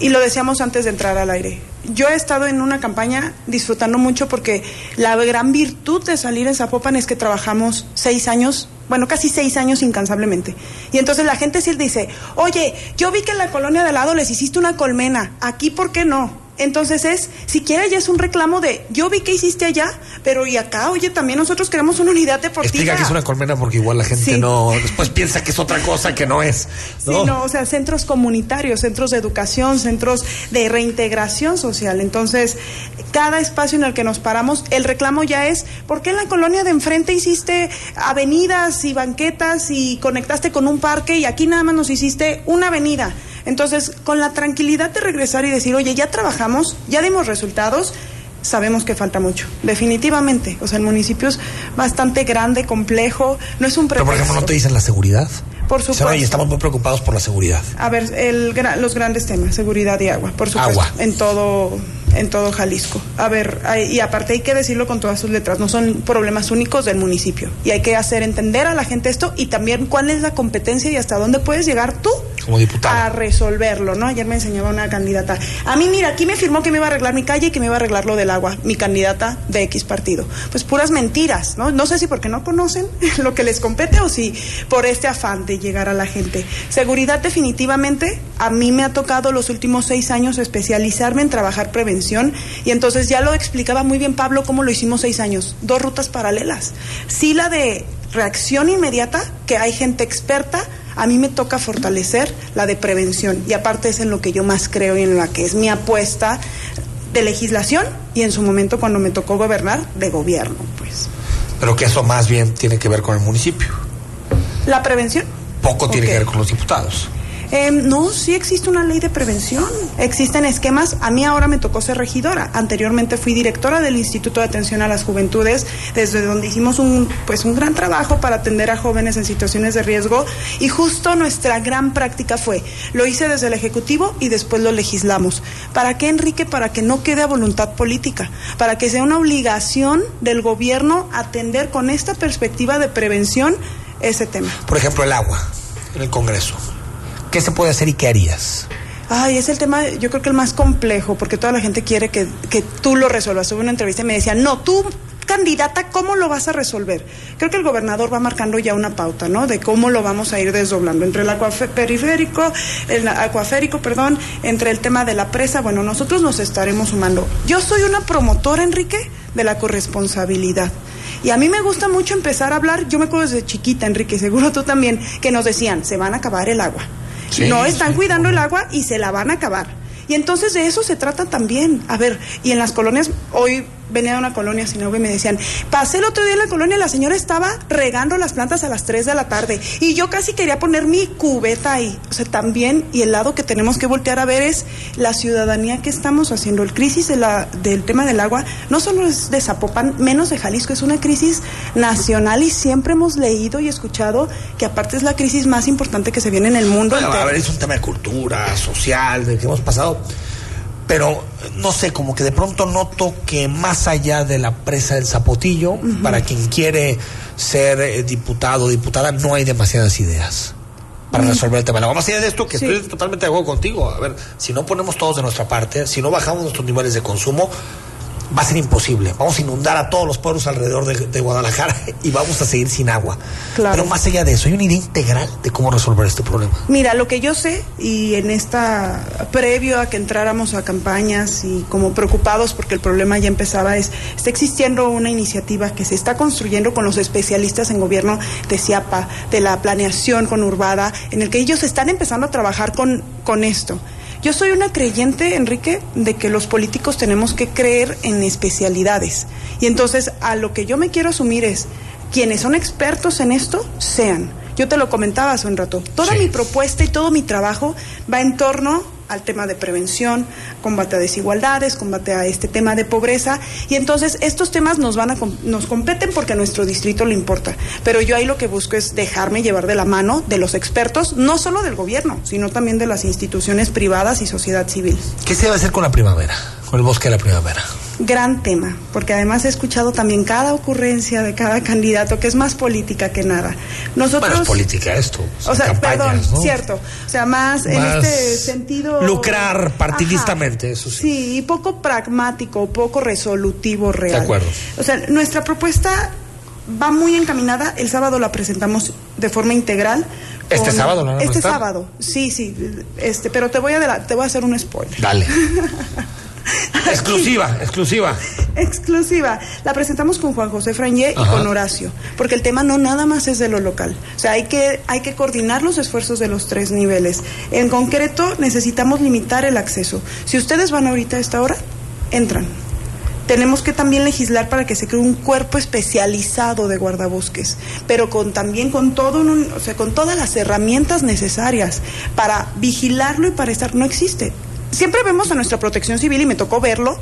Speaker 19: Y lo decíamos antes de entrar al aire. Yo he estado en una campaña disfrutando mucho porque la gran virtud de salir en Zapopan es que trabajamos seis años, bueno, casi seis años incansablemente. Y entonces la gente sí dice, oye, yo vi que en la colonia de al lado les hiciste una colmena, aquí ¿por qué no? Entonces es, siquiera ya es un reclamo de, yo vi que hiciste allá, pero y acá, oye, también nosotros queremos una unidad deportiva.
Speaker 1: Explica que es una colmena porque igual la gente
Speaker 19: Sí.
Speaker 1: no, después piensa que es otra cosa que no es.
Speaker 19: Sí,
Speaker 1: ¿no?
Speaker 19: no, o sea, centros comunitarios, centros de educación, centros de reintegración social. Entonces, cada espacio en el que nos paramos, el reclamo ya es, ¿por qué en la colonia de enfrente hiciste avenidas y banquetas y conectaste con un parque y aquí nada más nos hiciste una avenida? Entonces, con la tranquilidad de regresar y decir, oye, ya trabajamos, ya dimos resultados, sabemos que falta mucho, definitivamente. O sea, el municipio es bastante grande, complejo, no es un
Speaker 1: Pero por ejemplo, ¿no
Speaker 19: pretexto.
Speaker 1: te dicen la seguridad?
Speaker 19: Por supuesto.
Speaker 1: Oye, estamos muy preocupados por la seguridad.
Speaker 19: A ver, el, los grandes temas, seguridad y agua, por supuesto,
Speaker 1: Agua.
Speaker 19: en todo en todo Jalisco. A ver, hay- y aparte hay que decirlo con todas sus letras, no son problemas únicos del municipio. Y hay que hacer entender a la gente esto y también cuál es la competencia y hasta dónde puedes llegar tú
Speaker 1: Como diputado.
Speaker 19: a resolverlo, ¿no? Ayer me enseñaba una candidata. A mí, mira, aquí me firmó que me iba a arreglar mi calle y que me iba a arreglar lo del agua, mi candidata de X partido. Pues puras mentiras, ¿no? No sé si porque no conocen lo que les compete o si por este afán de llegar a la gente. Seguridad definitivamente, a mí me ha tocado los últimos seis años especializarme en trabajar prevención y entonces ya lo explicaba muy bien Pablo cómo lo hicimos seis años, dos rutas paralelas. Sí la de reacción inmediata, que hay gente experta, a mí me toca fortalecer la de prevención y aparte es en lo que yo más creo y en la que es mi apuesta de legislación y en su momento cuando me tocó gobernar de gobierno, pues.
Speaker 1: Pero que eso más bien tiene que ver con el municipio.
Speaker 19: La prevención
Speaker 1: Poco tiene que ver con los diputados.
Speaker 19: Eh, no, sí existe una ley de prevención, existen esquemas. A mí ahora me tocó ser regidora. Anteriormente fui directora del Instituto de Atención a las Juventudes, desde donde hicimos un, pues, un gran trabajo para atender a jóvenes en situaciones de riesgo. Y justo nuestra gran práctica fue, lo hice desde el Ejecutivo y después lo legislamos. ¿Para qué, Enrique? Para que no quede a voluntad política, para que sea una obligación del gobierno atender con esta perspectiva de prevención ese tema.
Speaker 1: Por ejemplo, el agua en el Congreso. ¿Qué se puede hacer y qué harías?
Speaker 19: Ay, es el tema, yo creo que el más complejo, porque toda la gente quiere que, que tú lo resuelvas. Tuve una entrevista y me decían, no, tú candidata, ¿cómo lo vas a resolver? Creo que el gobernador va marcando ya una pauta, ¿no? De cómo lo vamos a ir desdoblando. Entre el acuaperiférico, el acuaférico, perdón, entre el tema de la presa, bueno, nosotros nos estaremos sumando. Yo soy una promotora, Enrique, de la corresponsabilidad. Y a mí me gusta mucho empezar a hablar, yo me acuerdo desde chiquita, Enrique, seguro tú también, que nos decían, se van a acabar el agua. No están cuidando el agua y se la van a acabar. Y entonces de eso se trata también. A ver, y en las colonias, hoy venía de una colonia sin agua y me decían, pasé el otro día en la colonia la señora estaba regando las plantas a las 3 de la tarde y yo casi quería poner mi cubeta ahí. O sea, también, y el lado que tenemos que voltear a ver es la ciudadanía que estamos haciendo. El crisis de la, del tema del agua no solo es de Zapopan, menos de Jalisco, es una crisis nacional y siempre hemos leído y escuchado que aparte es la crisis más importante que se viene en el mundo.
Speaker 1: Bueno, a ver, es un tema de cultura, social, de que hemos pasado. Pero no sé, como que de pronto noto que más allá de la presa del Zapotillo, para quien quiere ser eh, diputado o diputada, no hay demasiadas ideas para resolver el tema. agua. Más allá de esto, que
Speaker 19: Sí.
Speaker 1: estoy totalmente de acuerdo contigo. A ver, si no ponemos todos de nuestra parte, si no bajamos nuestros niveles de consumo, va a ser imposible. Vamos a inundar a todos los pueblos alrededor de, de Guadalajara y vamos a seguir sin agua.
Speaker 19: Claro.
Speaker 1: Pero más allá de eso, hay una idea integral de cómo resolver este problema.
Speaker 19: Mira, lo que yo sé, y en esta, previo a que entráramos a campañas y como preocupados porque el problema ya empezaba, es, está existiendo una iniciativa que se está construyendo con los especialistas en gobierno de CIAPA, de la planeación conurbada, en el que ellos están empezando a trabajar con, con esto. Yo soy una creyente, Enrique, de que los políticos tenemos que creer en especialidades. Y entonces, a lo que yo me quiero asumir es, quienes son expertos en esto, sean. Yo te lo comentaba hace un rato. Toda mi propuesta y todo mi trabajo va en torno al tema de prevención, combate a desigualdades, combate a este tema de pobreza y entonces estos temas nos van a nos competen porque a nuestro distrito le importa. Pero yo ahí lo que busco es dejarme llevar de la mano de los expertos, no solo del gobierno, sino también de las instituciones privadas y sociedad civil.
Speaker 1: ¿Qué se debe hacer con la primavera? Con el bosque de la primavera.
Speaker 19: Gran tema, porque además he escuchado también cada ocurrencia de cada candidato que es más política que nada. Nosotros
Speaker 1: Bueno, es política esto.
Speaker 19: O sea,
Speaker 1: campañas,
Speaker 19: perdón,
Speaker 1: ¿no?
Speaker 19: cierto. O sea, más, en
Speaker 1: Más
Speaker 19: este sentido.
Speaker 1: Lucrar partidistamente, eso sí.
Speaker 19: Sí, y poco pragmático, poco resolutivo real.
Speaker 1: De acuerdo.
Speaker 19: O sea, nuestra propuesta va muy encaminada. El sábado la presentamos de forma integral.
Speaker 1: ¿Este sábado la van a
Speaker 19: Este sábado, sí, sí. Este, pero te voy a te voy a hacer un spoiler.
Speaker 1: Dale. exclusiva, exclusiva.
Speaker 19: Exclusiva. La presentamos con Juan José Frangé y
Speaker 1: Ajá.
Speaker 19: con Horacio, porque el tema no nada más es de lo local. O sea, hay que, hay que coordinar los esfuerzos de los tres niveles. En concreto, necesitamos limitar el acceso. Si ustedes van ahorita a esta hora, entran. Tenemos que también legislar para que se cree un cuerpo especializado de guardabosques, pero con también con todo un- o sea, con todas las herramientas necesarias para vigilarlo y para estar no existe. Siempre vemos a nuestra Protección Civil y me tocó verlo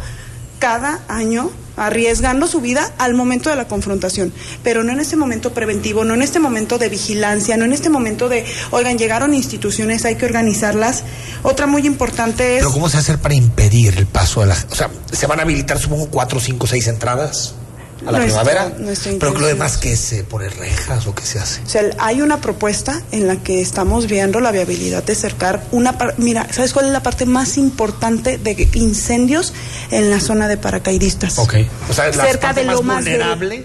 Speaker 19: cada año arriesgando su vida al momento de la confrontación, pero no en este momento preventivo, no en este momento de vigilancia, no en este momento de, oigan, llegaron instituciones, hay que organizarlas. Otra muy importante es...
Speaker 1: Pero ¿cómo se hace para impedir el paso de la... O sea, se van a habilitar, supongo, cuatro, cinco, seis entradas a la
Speaker 19: Nuestra-
Speaker 1: primavera.
Speaker 19: nuestra
Speaker 1: Pero que lo demás, ¿qué se pone rejas o qué se hace?
Speaker 19: O sea, hay una propuesta en la que estamos viendo la viabilidad de cercar una... par- Mira, ¿sabes cuál es la parte más importante de incendios en la zona de paracaidistas?
Speaker 1: Ok. O sea, la
Speaker 19: cerca
Speaker 1: parte
Speaker 19: de
Speaker 1: más
Speaker 19: de-
Speaker 1: vulnerable.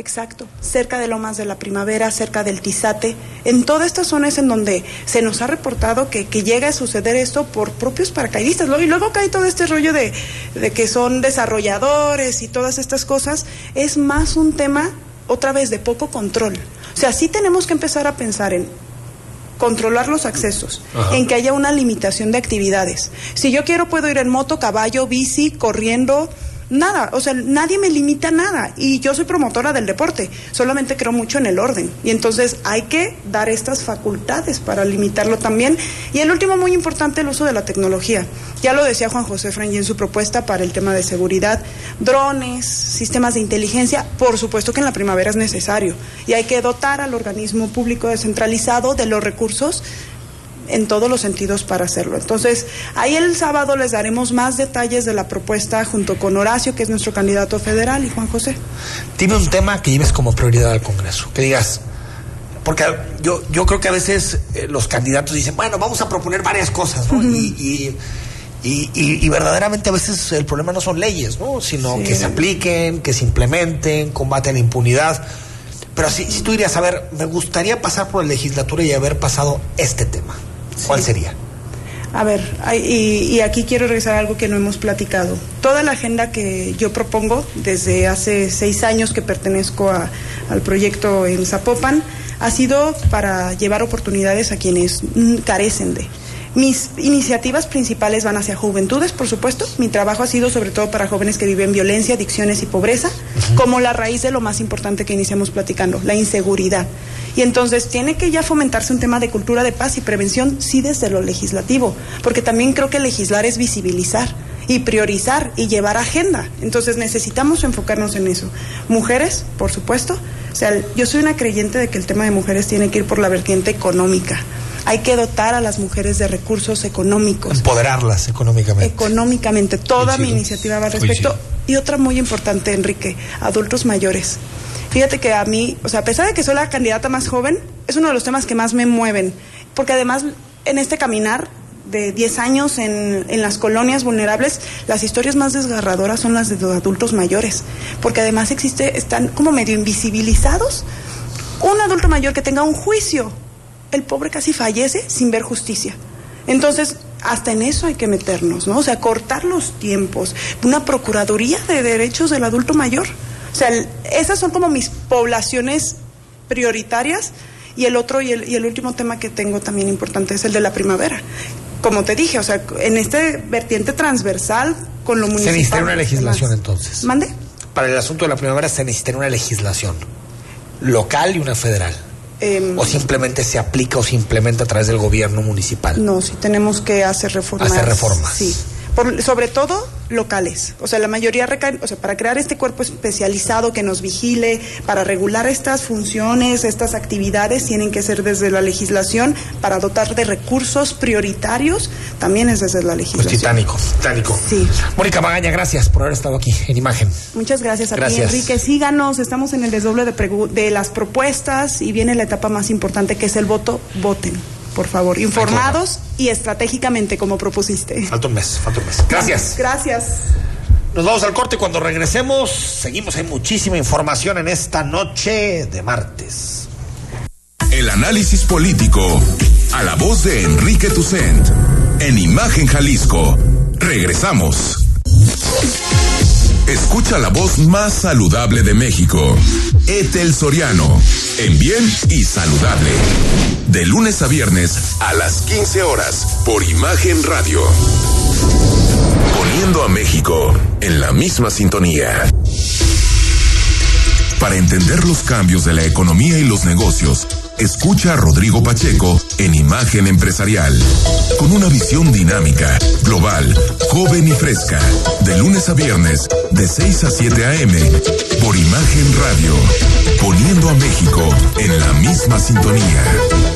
Speaker 19: Exacto, cerca de Lomas de la Primavera, cerca del Tizate, en toda esta zona es en donde se nos ha reportado que, que llega a suceder esto por propios paracaidistas. Y luego cae todo este rollo de, de que son desarrolladores y todas estas cosas. Es más un tema, otra vez, de poco control. O sea, sí tenemos que empezar a pensar en controlar los accesos,
Speaker 20: Ajá.
Speaker 19: en que haya una limitación de actividades. Si yo quiero puedo ir en moto, caballo, bici, corriendo, Nada, o sea, nadie me limita nada y yo soy promotora del deporte, solamente creo mucho en el orden y entonces hay que dar estas facultades para limitarlo también. Y el último muy importante, el uso de la tecnología. Ya lo decía Juan José Frangi en su propuesta para el tema de seguridad, drones, sistemas de inteligencia, por supuesto que en la primavera es necesario y hay que dotar al organismo público descentralizado de los recursos en todos los sentidos para hacerlo. Entonces, ahí el sábado les daremos más detalles de la propuesta junto con Horacio, que es nuestro candidato federal, y Juan José.
Speaker 1: Dime un tema que lleves como prioridad al Congreso, que digas, porque yo, yo creo que a veces eh, los candidatos dicen, bueno, vamos a proponer varias cosas, ¿no? y, y, y, y, verdaderamente a veces el problema no son leyes, ¿no? Sino sí. que se apliquen, que se implementen, combaten la impunidad. Pero si, si tú dirías, a ver, me gustaría pasar por la legislatura y haber pasado este tema. ¿Cuál sería?
Speaker 19: A ver, y, y, aquí quiero regresar a algo que no hemos platicado. Toda la agenda que yo propongo desde hace seis años que pertenezco a, al proyecto en Zapopan ha sido para llevar oportunidades a quienes carecen de. Mis iniciativas principales van hacia juventudes, por supuesto. Mi trabajo ha sido sobre todo para jóvenes que viven violencia, adicciones y pobreza, uh -huh. como la raíz de lo más importante que iniciamos platicando, la inseguridad. Y entonces tiene que ya fomentarse un tema de cultura de paz y prevención, sí, desde lo legislativo, porque también creo que legislar es visibilizar y priorizar y llevar agenda. Entonces necesitamos enfocarnos en eso. Mujeres, por supuesto. O sea, yo soy una creyente de que el tema de mujeres tiene que ir por la vertiente económica. Hay que dotar a las mujeres de recursos económicos.
Speaker 1: Empoderarlas económicamente.
Speaker 19: Económicamente. Toda mi iniciativa va al respecto. Y otra muy importante, Enrique, adultos mayores. Fíjate que a mí, o sea, a pesar de que soy la candidata más joven, es uno de los temas que más me mueven. Porque además, en este caminar de 10 años en, en, las colonias vulnerables, las historias más desgarradoras son las de los adultos mayores. Porque además existe, están como medio invisibilizados. Un adulto mayor que tenga un juicio el pobre casi fallece sin ver justicia. Entonces, hasta en eso hay que meternos, ¿no? O sea, cortar los tiempos, una procuraduría de derechos del adulto mayor. O sea, esas son como mis poblaciones prioritarias y el otro y el, y el último tema que tengo también importante es el de la primavera. Como te dije, o sea, en este vertiente transversal con lo municipal.
Speaker 1: Se necesita una legislación entonces.
Speaker 19: ¿Mande?
Speaker 1: Para el asunto de la primavera se necesita una legislación local y una federal. Eh, o simplemente se aplica o se implementa a través del gobierno municipal.
Speaker 19: No, sí tenemos que hacer reformas.
Speaker 1: Hacer reformas.
Speaker 19: Sí. Por, sobre todo locales. O sea, la mayoría recaen, o sea, para crear este cuerpo especializado que nos vigile, para regular estas funciones, estas actividades, tienen que ser desde la legislación, para dotar de recursos prioritarios, también es desde la legislación.
Speaker 1: Pues titánico, titánico.
Speaker 19: Sí.
Speaker 1: Mónica Magaña, gracias por haber estado aquí en imagen.
Speaker 19: Muchas gracias a
Speaker 1: gracias.
Speaker 19: ti, Enrique. Síganos, estamos en el desdoble de, de las propuestas y viene la etapa más importante que es el voto. Voten por favor, informados y estratégicamente como propusiste.
Speaker 1: Falta un mes, falta un mes. Gracias.
Speaker 19: Gracias.
Speaker 1: Nos vamos al corte cuando regresemos. Seguimos, hay muchísima información en esta noche de martes.
Speaker 8: El análisis político a la voz de Enrique Tucent en Imagen Jalisco. Regresamos. Escucha la voz más saludable de México. Etel Soriano. En bien y saludable. De lunes a viernes a las 15 horas por Imagen Radio. Poniendo a México en la misma sintonía. Para entender los cambios de la economía y los negocios, escucha a Rodrigo Pacheco en Imagen Empresarial, con una visión dinámica, global, joven y fresca, de lunes a viernes, de 6 a 7 a.m., por Imagen Radio, poniendo a México en la misma sintonía.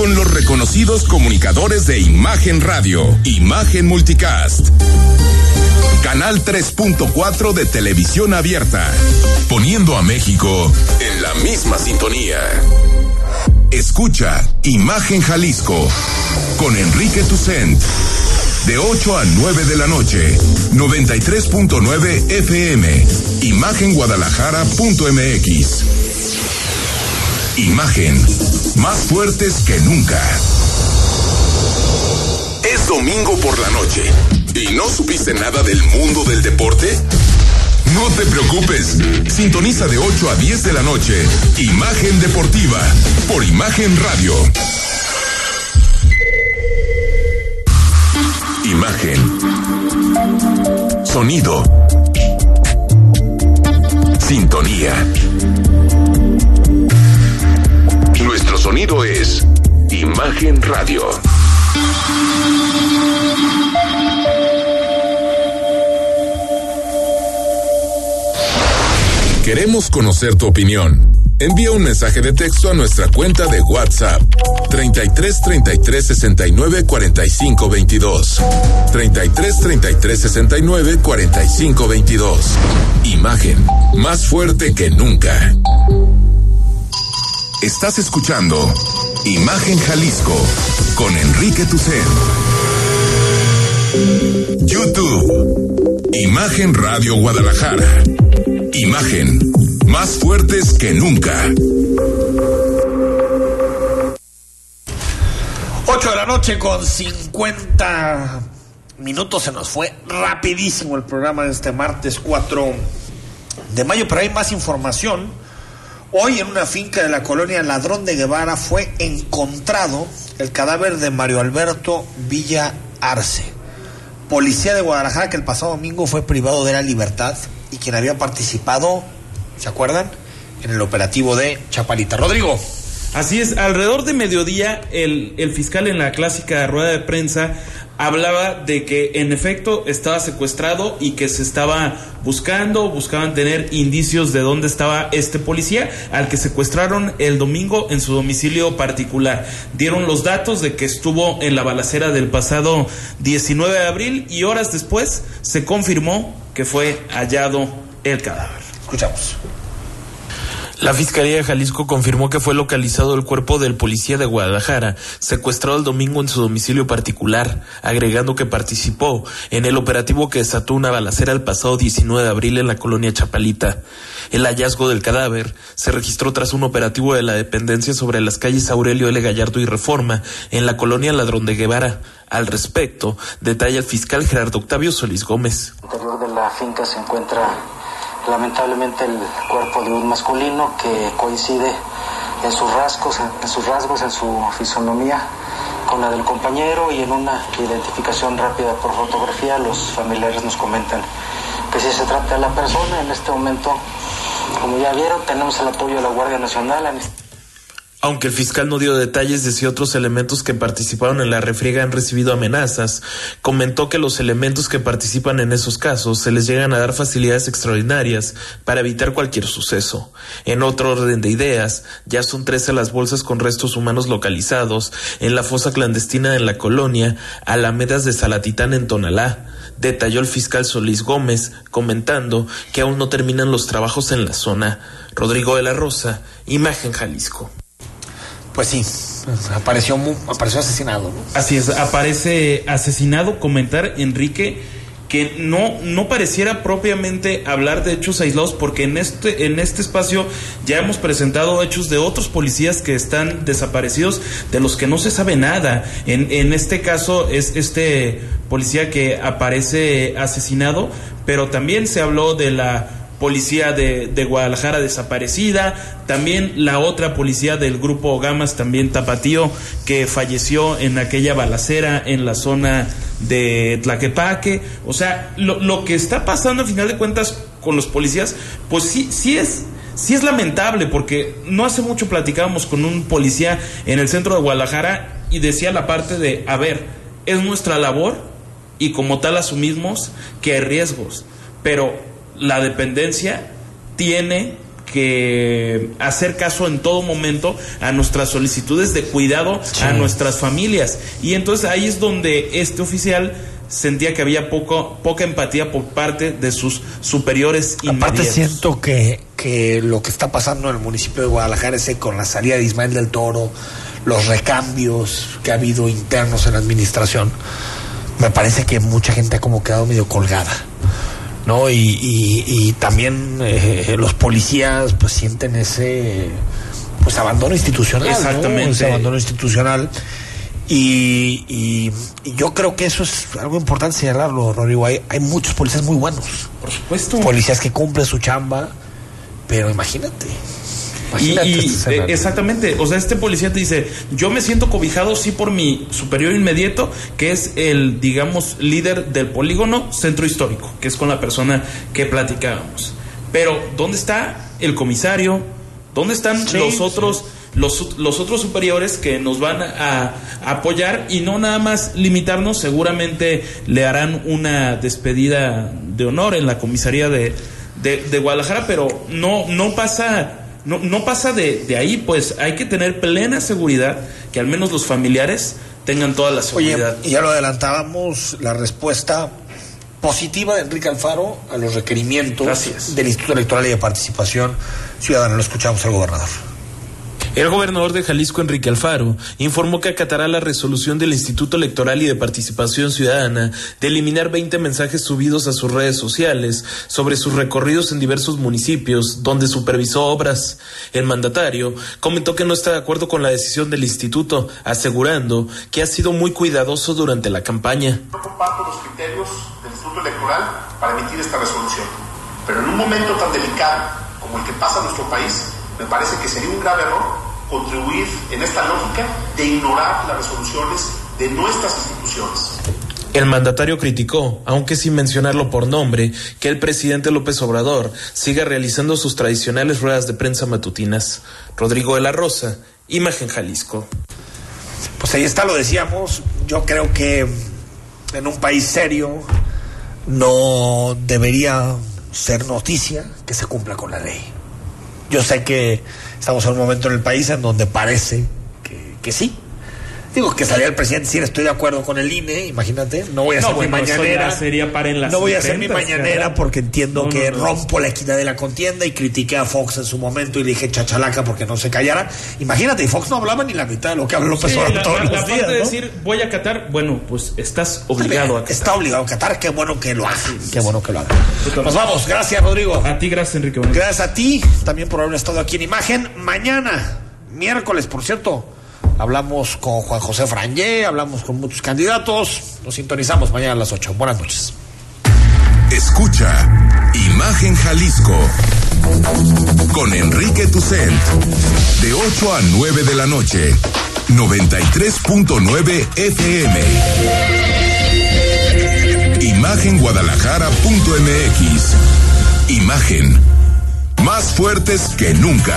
Speaker 8: Con los reconocidos comunicadores de Imagen Radio. Imagen Multicast. Canal 3.4 de televisión abierta. Poniendo a México en la misma sintonía. Escucha Imagen Jalisco con Enrique Tucent. De 8 a 9 de la noche, 93.9 FM, imagenguadalajara.mx. Imagen, más fuertes que nunca. Es domingo por la noche y no supiste nada del mundo del deporte. No te preocupes, sintoniza de 8 a 10 de la noche. Imagen Deportiva por Imagen Radio. Imagen. Sonido. Sintonía. Sonido es Imagen Radio. Queremos conocer tu opinión. Envía un mensaje de texto a nuestra cuenta de WhatsApp 33 33 69 45 22. 33 33 69 45 22. Imagen más fuerte que nunca. Estás escuchando Imagen Jalisco con Enrique Tucen. YouTube. Imagen Radio Guadalajara. Imagen más fuertes que nunca.
Speaker 1: 8 de la noche con 50 minutos se nos fue rapidísimo el programa de este martes 4 de mayo, pero hay más información. Hoy en una finca de la colonia Ladrón de Guevara fue encontrado el cadáver de Mario Alberto Villa Arce, policía de Guadalajara que el pasado domingo fue privado de la libertad y quien había participado, ¿se acuerdan? En el operativo de Chapalita. Rodrigo.
Speaker 5: Así es, alrededor de mediodía el, el fiscal en la clásica rueda de prensa hablaba de que en efecto estaba secuestrado y que se estaba buscando, buscaban tener indicios de dónde estaba este policía al que secuestraron el domingo en su domicilio particular. Dieron los datos de que estuvo en la balacera del pasado 19 de abril y horas después se confirmó que fue hallado el cadáver.
Speaker 1: Escuchamos.
Speaker 6: La Fiscalía de Jalisco confirmó que fue localizado el cuerpo del policía de Guadalajara, secuestrado el domingo en su domicilio particular, agregando que participó en el operativo que desató una balacera el pasado 19 de abril en la colonia Chapalita. El hallazgo del cadáver se registró tras un operativo de la dependencia sobre las calles Aurelio L. Gallardo y Reforma, en la colonia Ladrón de Guevara. Al respecto, detalla el fiscal Gerardo Octavio Solís Gómez.
Speaker 20: El interior de la finca se encuentra lamentablemente el cuerpo de un masculino que coincide en sus rasgos, en sus rasgos, en su fisonomía con la del compañero y en una identificación rápida por fotografía los familiares nos comentan que si se trata de la persona. En este momento como ya vieron tenemos el apoyo de la Guardia Nacional
Speaker 6: aunque el fiscal no dio detalles de si otros elementos que participaron en la refriega han recibido amenazas, comentó que los elementos que participan en esos casos se les llegan a dar facilidades extraordinarias para evitar cualquier suceso. En otro orden de ideas, ya son 13 las bolsas con restos humanos localizados en la fosa clandestina en la colonia Alamedas de Salatitán en Tonalá detalló el fiscal Solís Gómez, comentando que aún no terminan los trabajos en la zona. Rodrigo de la Rosa, Imagen Jalisco.
Speaker 1: Pues sí, apareció, apareció asesinado. ¿no?
Speaker 5: Así es, aparece asesinado, comentar Enrique que no, no pareciera propiamente hablar de hechos aislados, porque en este, en este espacio ya hemos presentado hechos de otros policías que están desaparecidos, de los que no se sabe nada. En, en este caso es este policía que aparece asesinado, pero también se habló de la policía de, de, Guadalajara desaparecida, también la otra policía del grupo Gamas, también Tapatío, que falleció en aquella balacera en la zona de Tlaquepaque. O sea, lo, lo que está pasando, al final de cuentas, con los policías, pues sí, sí es sí es lamentable porque no hace mucho platicábamos con un policía en el centro de Guadalajara y decía la parte de, a ver, es nuestra labor y como tal asumimos que hay riesgos, pero la dependencia tiene que hacer caso en todo momento a nuestras solicitudes de cuidado sí. a nuestras familias. Y entonces ahí es donde este oficial sentía que había poco, poca empatía por parte de sus superiores inmediatos.
Speaker 1: Aparte siento que, que lo que está pasando en el municipio de Guadalajara es con la salida de Ismael del Toro, los recambios que ha habido internos en la administración, me parece que mucha gente ha como quedado medio colgada. ¿No? Y, y, y también eh, los policías pues sienten ese pues abandono institucional. ¿no?
Speaker 5: Exactamente.
Speaker 1: Ese abandono institucional. Y, y- y yo creo que eso es algo importante señalarlo, Rodrigo. Hay, hay muchos policías muy buenos.
Speaker 5: Por supuesto.
Speaker 1: Policías que cumplen su chamba, pero imagínate.
Speaker 5: Y, eh, exactamente, o sea, este policía te dice, yo me siento cobijado sí por mi superior inmediato, que es el, digamos, líder del polígono centro histórico, que es con la persona que platicábamos. Pero, ¿dónde está el comisario? ¿Dónde están
Speaker 1: Sí,
Speaker 5: los otros, los, los otros superiores que nos van a, a apoyar y no nada más limitarnos? Seguramente le harán una despedida de honor en la comisaría de, de, de Guadalajara, pero no, no pasa no, no pasa de, de ahí, pues hay que tener plena seguridad que al menos los familiares tengan toda la
Speaker 1: Oye,
Speaker 5: seguridad.
Speaker 1: y ya lo adelantábamos, la respuesta positiva de Enrique Alfaro a los requerimientos
Speaker 5: Gracias.
Speaker 1: del Instituto Electoral y de Participación Ciudadana. Lo escuchamos al gobernador.
Speaker 6: El gobernador de Jalisco, Enrique Alfaro, informó que acatará la resolución del Instituto Electoral y de Participación Ciudadana de eliminar 20 mensajes subidos a sus redes sociales sobre sus recorridos en diversos municipios donde supervisó obras. El mandatario comentó que no está de acuerdo con la decisión del instituto, asegurando que ha sido muy cuidadoso durante la campaña.
Speaker 21: No comparto los criterios del Instituto Electoral para emitir esta resolución, pero en un momento tan delicado como el que pasa en nuestro país, me parece que sería un grave error contribuir en esta lógica de ignorar las resoluciones de nuestras instituciones.
Speaker 6: El mandatario criticó, aunque sin mencionarlo por nombre, que el presidente López Obrador siga realizando sus tradicionales ruedas de prensa matutinas. Rodrigo de la Rosa, Imagen Jalisco.
Speaker 1: Pues ahí está, lo decíamos. Yo creo que en un país serio no debería ser noticia que se cumpla con la ley. Yo sé que estamos en un momento en el país en donde parece que, que sí. Digo que salía el presidente, sí, estoy de acuerdo con el INE, imagínate, no voy a
Speaker 5: No,
Speaker 1: hacer
Speaker 5: bueno,
Speaker 1: mi mañanera.
Speaker 5: sería para en las
Speaker 1: no voy a hacer mi
Speaker 5: 70,
Speaker 1: mañanera
Speaker 5: ¿verdad?
Speaker 1: porque entiendo
Speaker 5: No,
Speaker 1: que
Speaker 5: no,
Speaker 1: rompo la equidad de la contienda y critiqué a Fox en su momento y le dije chachalaca porque no se callara. Imagínate, y Fox no hablaba ni la mitad de lo que habla López
Speaker 5: Sí,
Speaker 1: Obrador
Speaker 5: la,
Speaker 1: todos
Speaker 5: la-
Speaker 1: los
Speaker 5: la
Speaker 1: días.
Speaker 5: parte de decir voy a Qatar, bueno, pues estás obligado a
Speaker 1: Está obligado a Qatar, qué bueno que lo hace. Qué bueno que lo haga. Nos vamos, gracias Rodrigo.
Speaker 5: A ti, gracias Enrique.
Speaker 1: Gracias a ti, también por haber estado aquí en Imagen. Mañana, miércoles, por cierto, hablamos con Juan José Frangé, hablamos con muchos candidatos. Nos sintonizamos mañana a las 8. Buenas noches.
Speaker 8: Escucha Imagen Jalisco con Enrique Tucent de 8 a 9 de la noche 93.9 FM Imagenguadalajara.mx Imagen más fuertes que nunca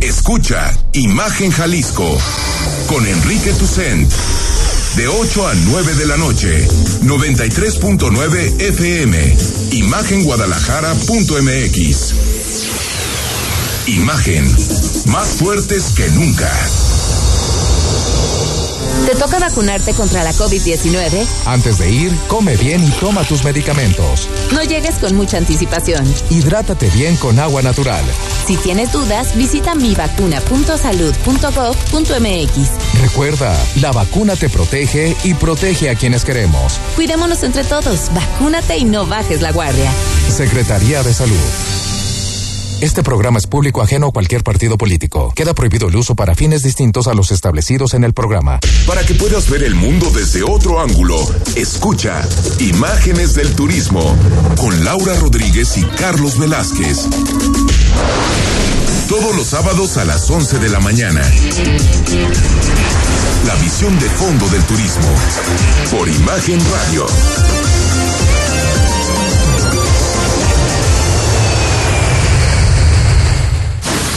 Speaker 8: Escucha Imagen Jalisco con Enrique Tucent de 8 a 9 de la noche 93.9 FM Imagenguadalajara.mx Imagen más fuertes que nunca.
Speaker 22: ¿Te toca vacunarte contra la COVID-19?
Speaker 23: Antes de ir, come bien y toma tus medicamentos.
Speaker 22: No llegues con mucha anticipación.
Speaker 23: Hidrátate bien con agua natural.
Speaker 22: Si tienes dudas, visita mivacuna.salud.gov.mx.
Speaker 23: Recuerda, la vacuna te protege y protege a quienes queremos.
Speaker 22: Cuidémonos entre todos, vacúnate y no bajes la guardia.
Speaker 23: Secretaría de Salud. Este programa es público ajeno a cualquier partido político. Queda prohibido el uso para fines distintos a los establecidos en el programa.
Speaker 8: Para que puedas ver el mundo desde otro ángulo, escucha Imágenes del Turismo con Laura Rodríguez y Carlos Velázquez. Todos los sábados a las 11 de la mañana. La visión de fondo del turismo por Imagen Radio.